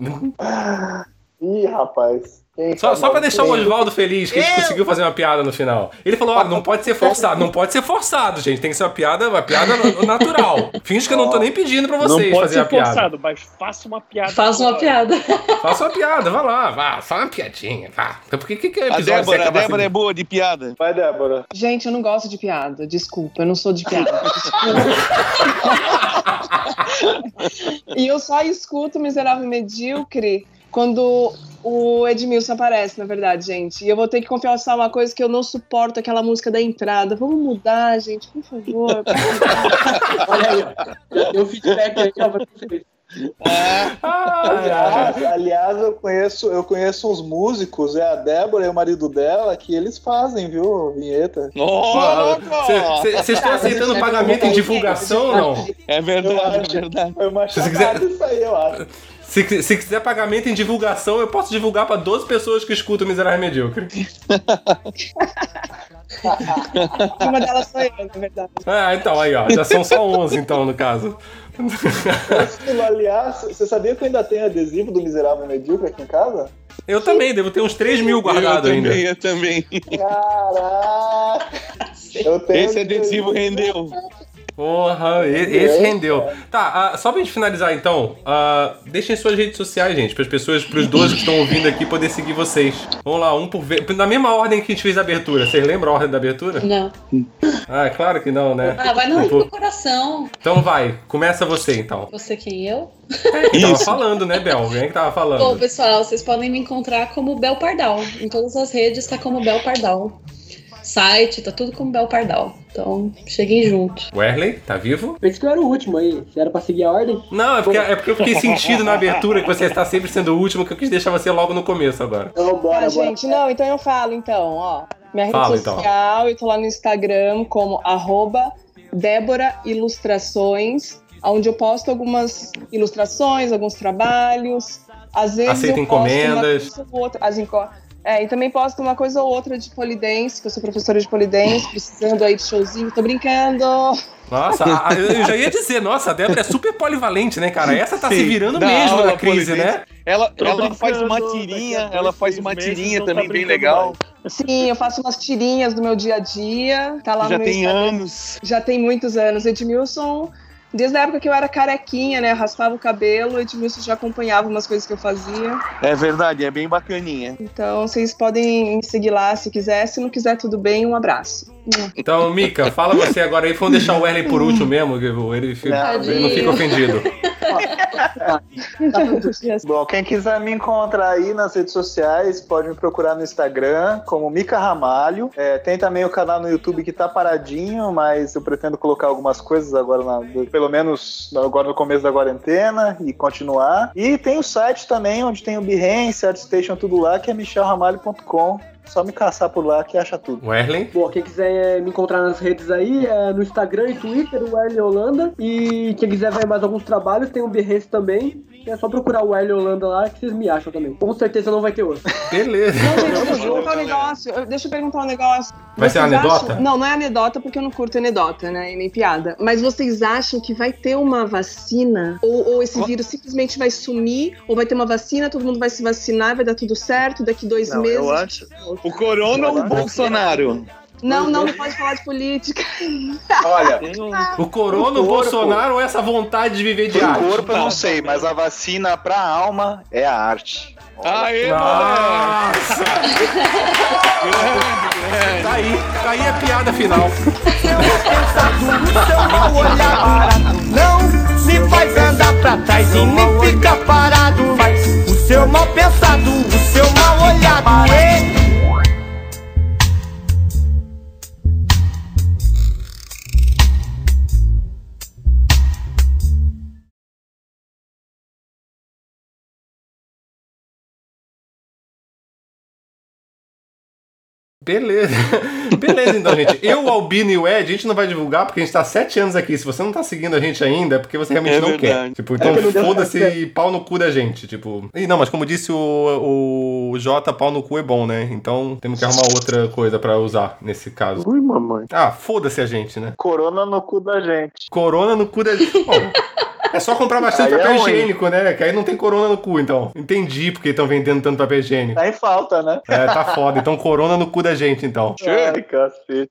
Ih, rapaz. Só, só pra deixar o? Oswaldo feliz, que a gente conseguiu fazer uma piada no final. Ele falou: ó, não pode ser forçado, não pode ser forçado, gente. Tem que ser uma piada, uma piada na- natural. Finge que eu não tô nem pedindo pra vocês não pode fazer ser a piada. forçado, mas faça uma piada. Faça uma piada. Faça uma piada, vai lá, vá, fala uma piadinha, vá. Então por que que, é A episódio Débora, você a Débora é assim? boa de piada. Vai, Débora. Gente, eu não gosto de piada. Desculpa, eu não sou de piada. e eu só escuto Miserável Medíocre quando o Edmilson aparece, na verdade, gente. E eu vou ter que confessar uma coisa que eu não suporto, aquela música da entrada. Vamos mudar, gente, por favor. Olha aí, ó. Deu feedback aí, ó, pra vocês. Aliás, aliás, eu conheço, eu conheço uns músicos, é a Débora e o marido dela, que eles fazem, viu, vinheta. Vocês estão aceitando pagamento em divulgação ou não? É verdade, é verdade. Foi uma Se você chacada quiser- isso aí, eu acho. Se, se quiser pagamento em divulgação, eu posso divulgar pra 12 pessoas que escutam Miserável e Medíocre. Uma delas sou eu, na verdade. Ah, então, aí, ó. Já são só 11, então, no caso. Aliás, você sabia que eu ainda tenho adesivo do Miserável Medíocre aqui em casa? Eu também, devo ter uns 3 mil guardados eu ainda. também, eu também. Caraca! Eu tenho Esse adesivo rendeu. Porra, esse rendeu. Tá, ah, só pra gente finalizar então, ah, deixem suas redes sociais, gente, para as pessoas, pros 12 que estão ouvindo aqui poder seguir vocês. Vamos lá, um por vez. Na mesma ordem que a gente fez a abertura. Vocês lembram a ordem da abertura? Não. Ah, é claro que não, né? Ah, vai no Tipo, do coração. Então vai, começa você então. Você quem eu? Quem tava falando, né, Bel? Quem é que tava Bom, falando? pessoal, vocês podem me encontrar como Bel Pardal. Em todas as redes tá como Bel Pardal. Site, tá tudo como Bel Pardal. Então, cheguem junto. Wesley, tá vivo? Pensei que eu era o último aí. Se era pra seguir a ordem. Não, é porque, é porque eu fiquei sentido na abertura que você está sempre sendo o último, que eu quis deixar você logo no começo agora. Então, bora, Ah, bora. gente, não, então eu falo, então, ó. Minha rede Fala, então. social, eu tô lá no Instagram como arroba Débora Ilustrações, onde eu posto algumas ilustrações, alguns trabalhos. Às vezes Aceita eu posto encomendas. Uma outra, as enco- é, e também posto uma coisa ou outra de polidense, que eu sou professora de polidense, precisando aí de showzinho, tô brincando. Nossa, a- a- eu já ia dizer, nossa, a Débora é super polivalente, né, cara? Essa tá se Sim, virando dá mesmo na crise, polidense. né? Ela, Tô ela faz uma tirinha, ela faz uma meses tirinha não tá também bem legal. Sim, eu faço umas tirinhas do meu dia a dia, tá lá Já no meu tem Instagram. anos. Já tem muitos anos. Edmilson, desde a época que eu era carequinha, né? Raspava o cabelo, Edmilson já acompanhava umas coisas que eu fazia. É verdade, é bem bacaninha. Então vocês podem me seguir lá se quiser. Se não quiser, tudo bem. Um abraço. Então, Mika, fala você agora aí. Vamos deixar o Wesley por último mesmo, que ele, fica, ele não fica ofendido. Bom, quem quiser me encontrar aí nas redes sociais, pode me procurar no Instagram como Mica Ramalho. É, tem também o canal no YouTube que tá paradinho, mas eu pretendo colocar algumas coisas agora, na- pelo menos agora no começo da quarentena e continuar. E tem o site também, onde tem o Behance, ArtStation, tudo lá, que é michelramalho.com. Só me caçar por lá que acha tudo. Wesley? Bom, quem quiser me encontrar nas redes aí, é no Instagram e Twitter, o Erle Holanda. E quem quiser ver mais alguns trabalhos, tem o Behance também. É só procurar o Erle Holanda lá que vocês me acham também. Com certeza não vai ter outro. Beleza. Não, gente, deixa eu perguntar um negócio. Deixa eu perguntar um negócio. Vai ser Vocês anedota? acham- Não, não é anedota porque eu não curto anedota, né? E nem piada. Mas vocês acham que vai ter uma vacina? Ou, ou esse vírus simplesmente vai sumir? Ou vai ter uma vacina, todo mundo vai se vacinar, vai dar tudo certo daqui dois Não, meses? eu acho. O Corona ou o Bolsonaro? Não, não, não pode falar de política. Olha, O Corona, o corpo. Bolsonaro ou essa vontade de viver de arte? corpo eu não sei, mas a vacina pra alma é a arte. Aê, Nossa! Tá aí, tá aí a piada final. Seu mal olhado não me faz andar pra trás e nem fica parado. O seu mal pensado, o seu mal olhado. Beleza. Beleza, então, gente. Eu, o Albino e o Ed, a gente não vai divulgar porque a gente tá sete anos aqui. Se você não tá seguindo a gente ainda, é porque você realmente É não verdade. quer. Tipo, então que não deu foda-se e pau no cu da gente. Tipo. E não, mas como disse o, o Jota, pau no cu é bom, né? Então temos que arrumar outra coisa pra usar nesse caso. Ui, mamãe. Ah, foda-se a gente, né? Corona no cu da gente. Corona no cu da gente. Bom, É só comprar bastante Aí é papel ruim. higiênico, né? Que aí não tem corona no cu, então. Entendi porque estão vendendo tanto papel higiênico. Tá em falta, né? É, tá foda. Então corona no cu da gente, então. Ai, cacete.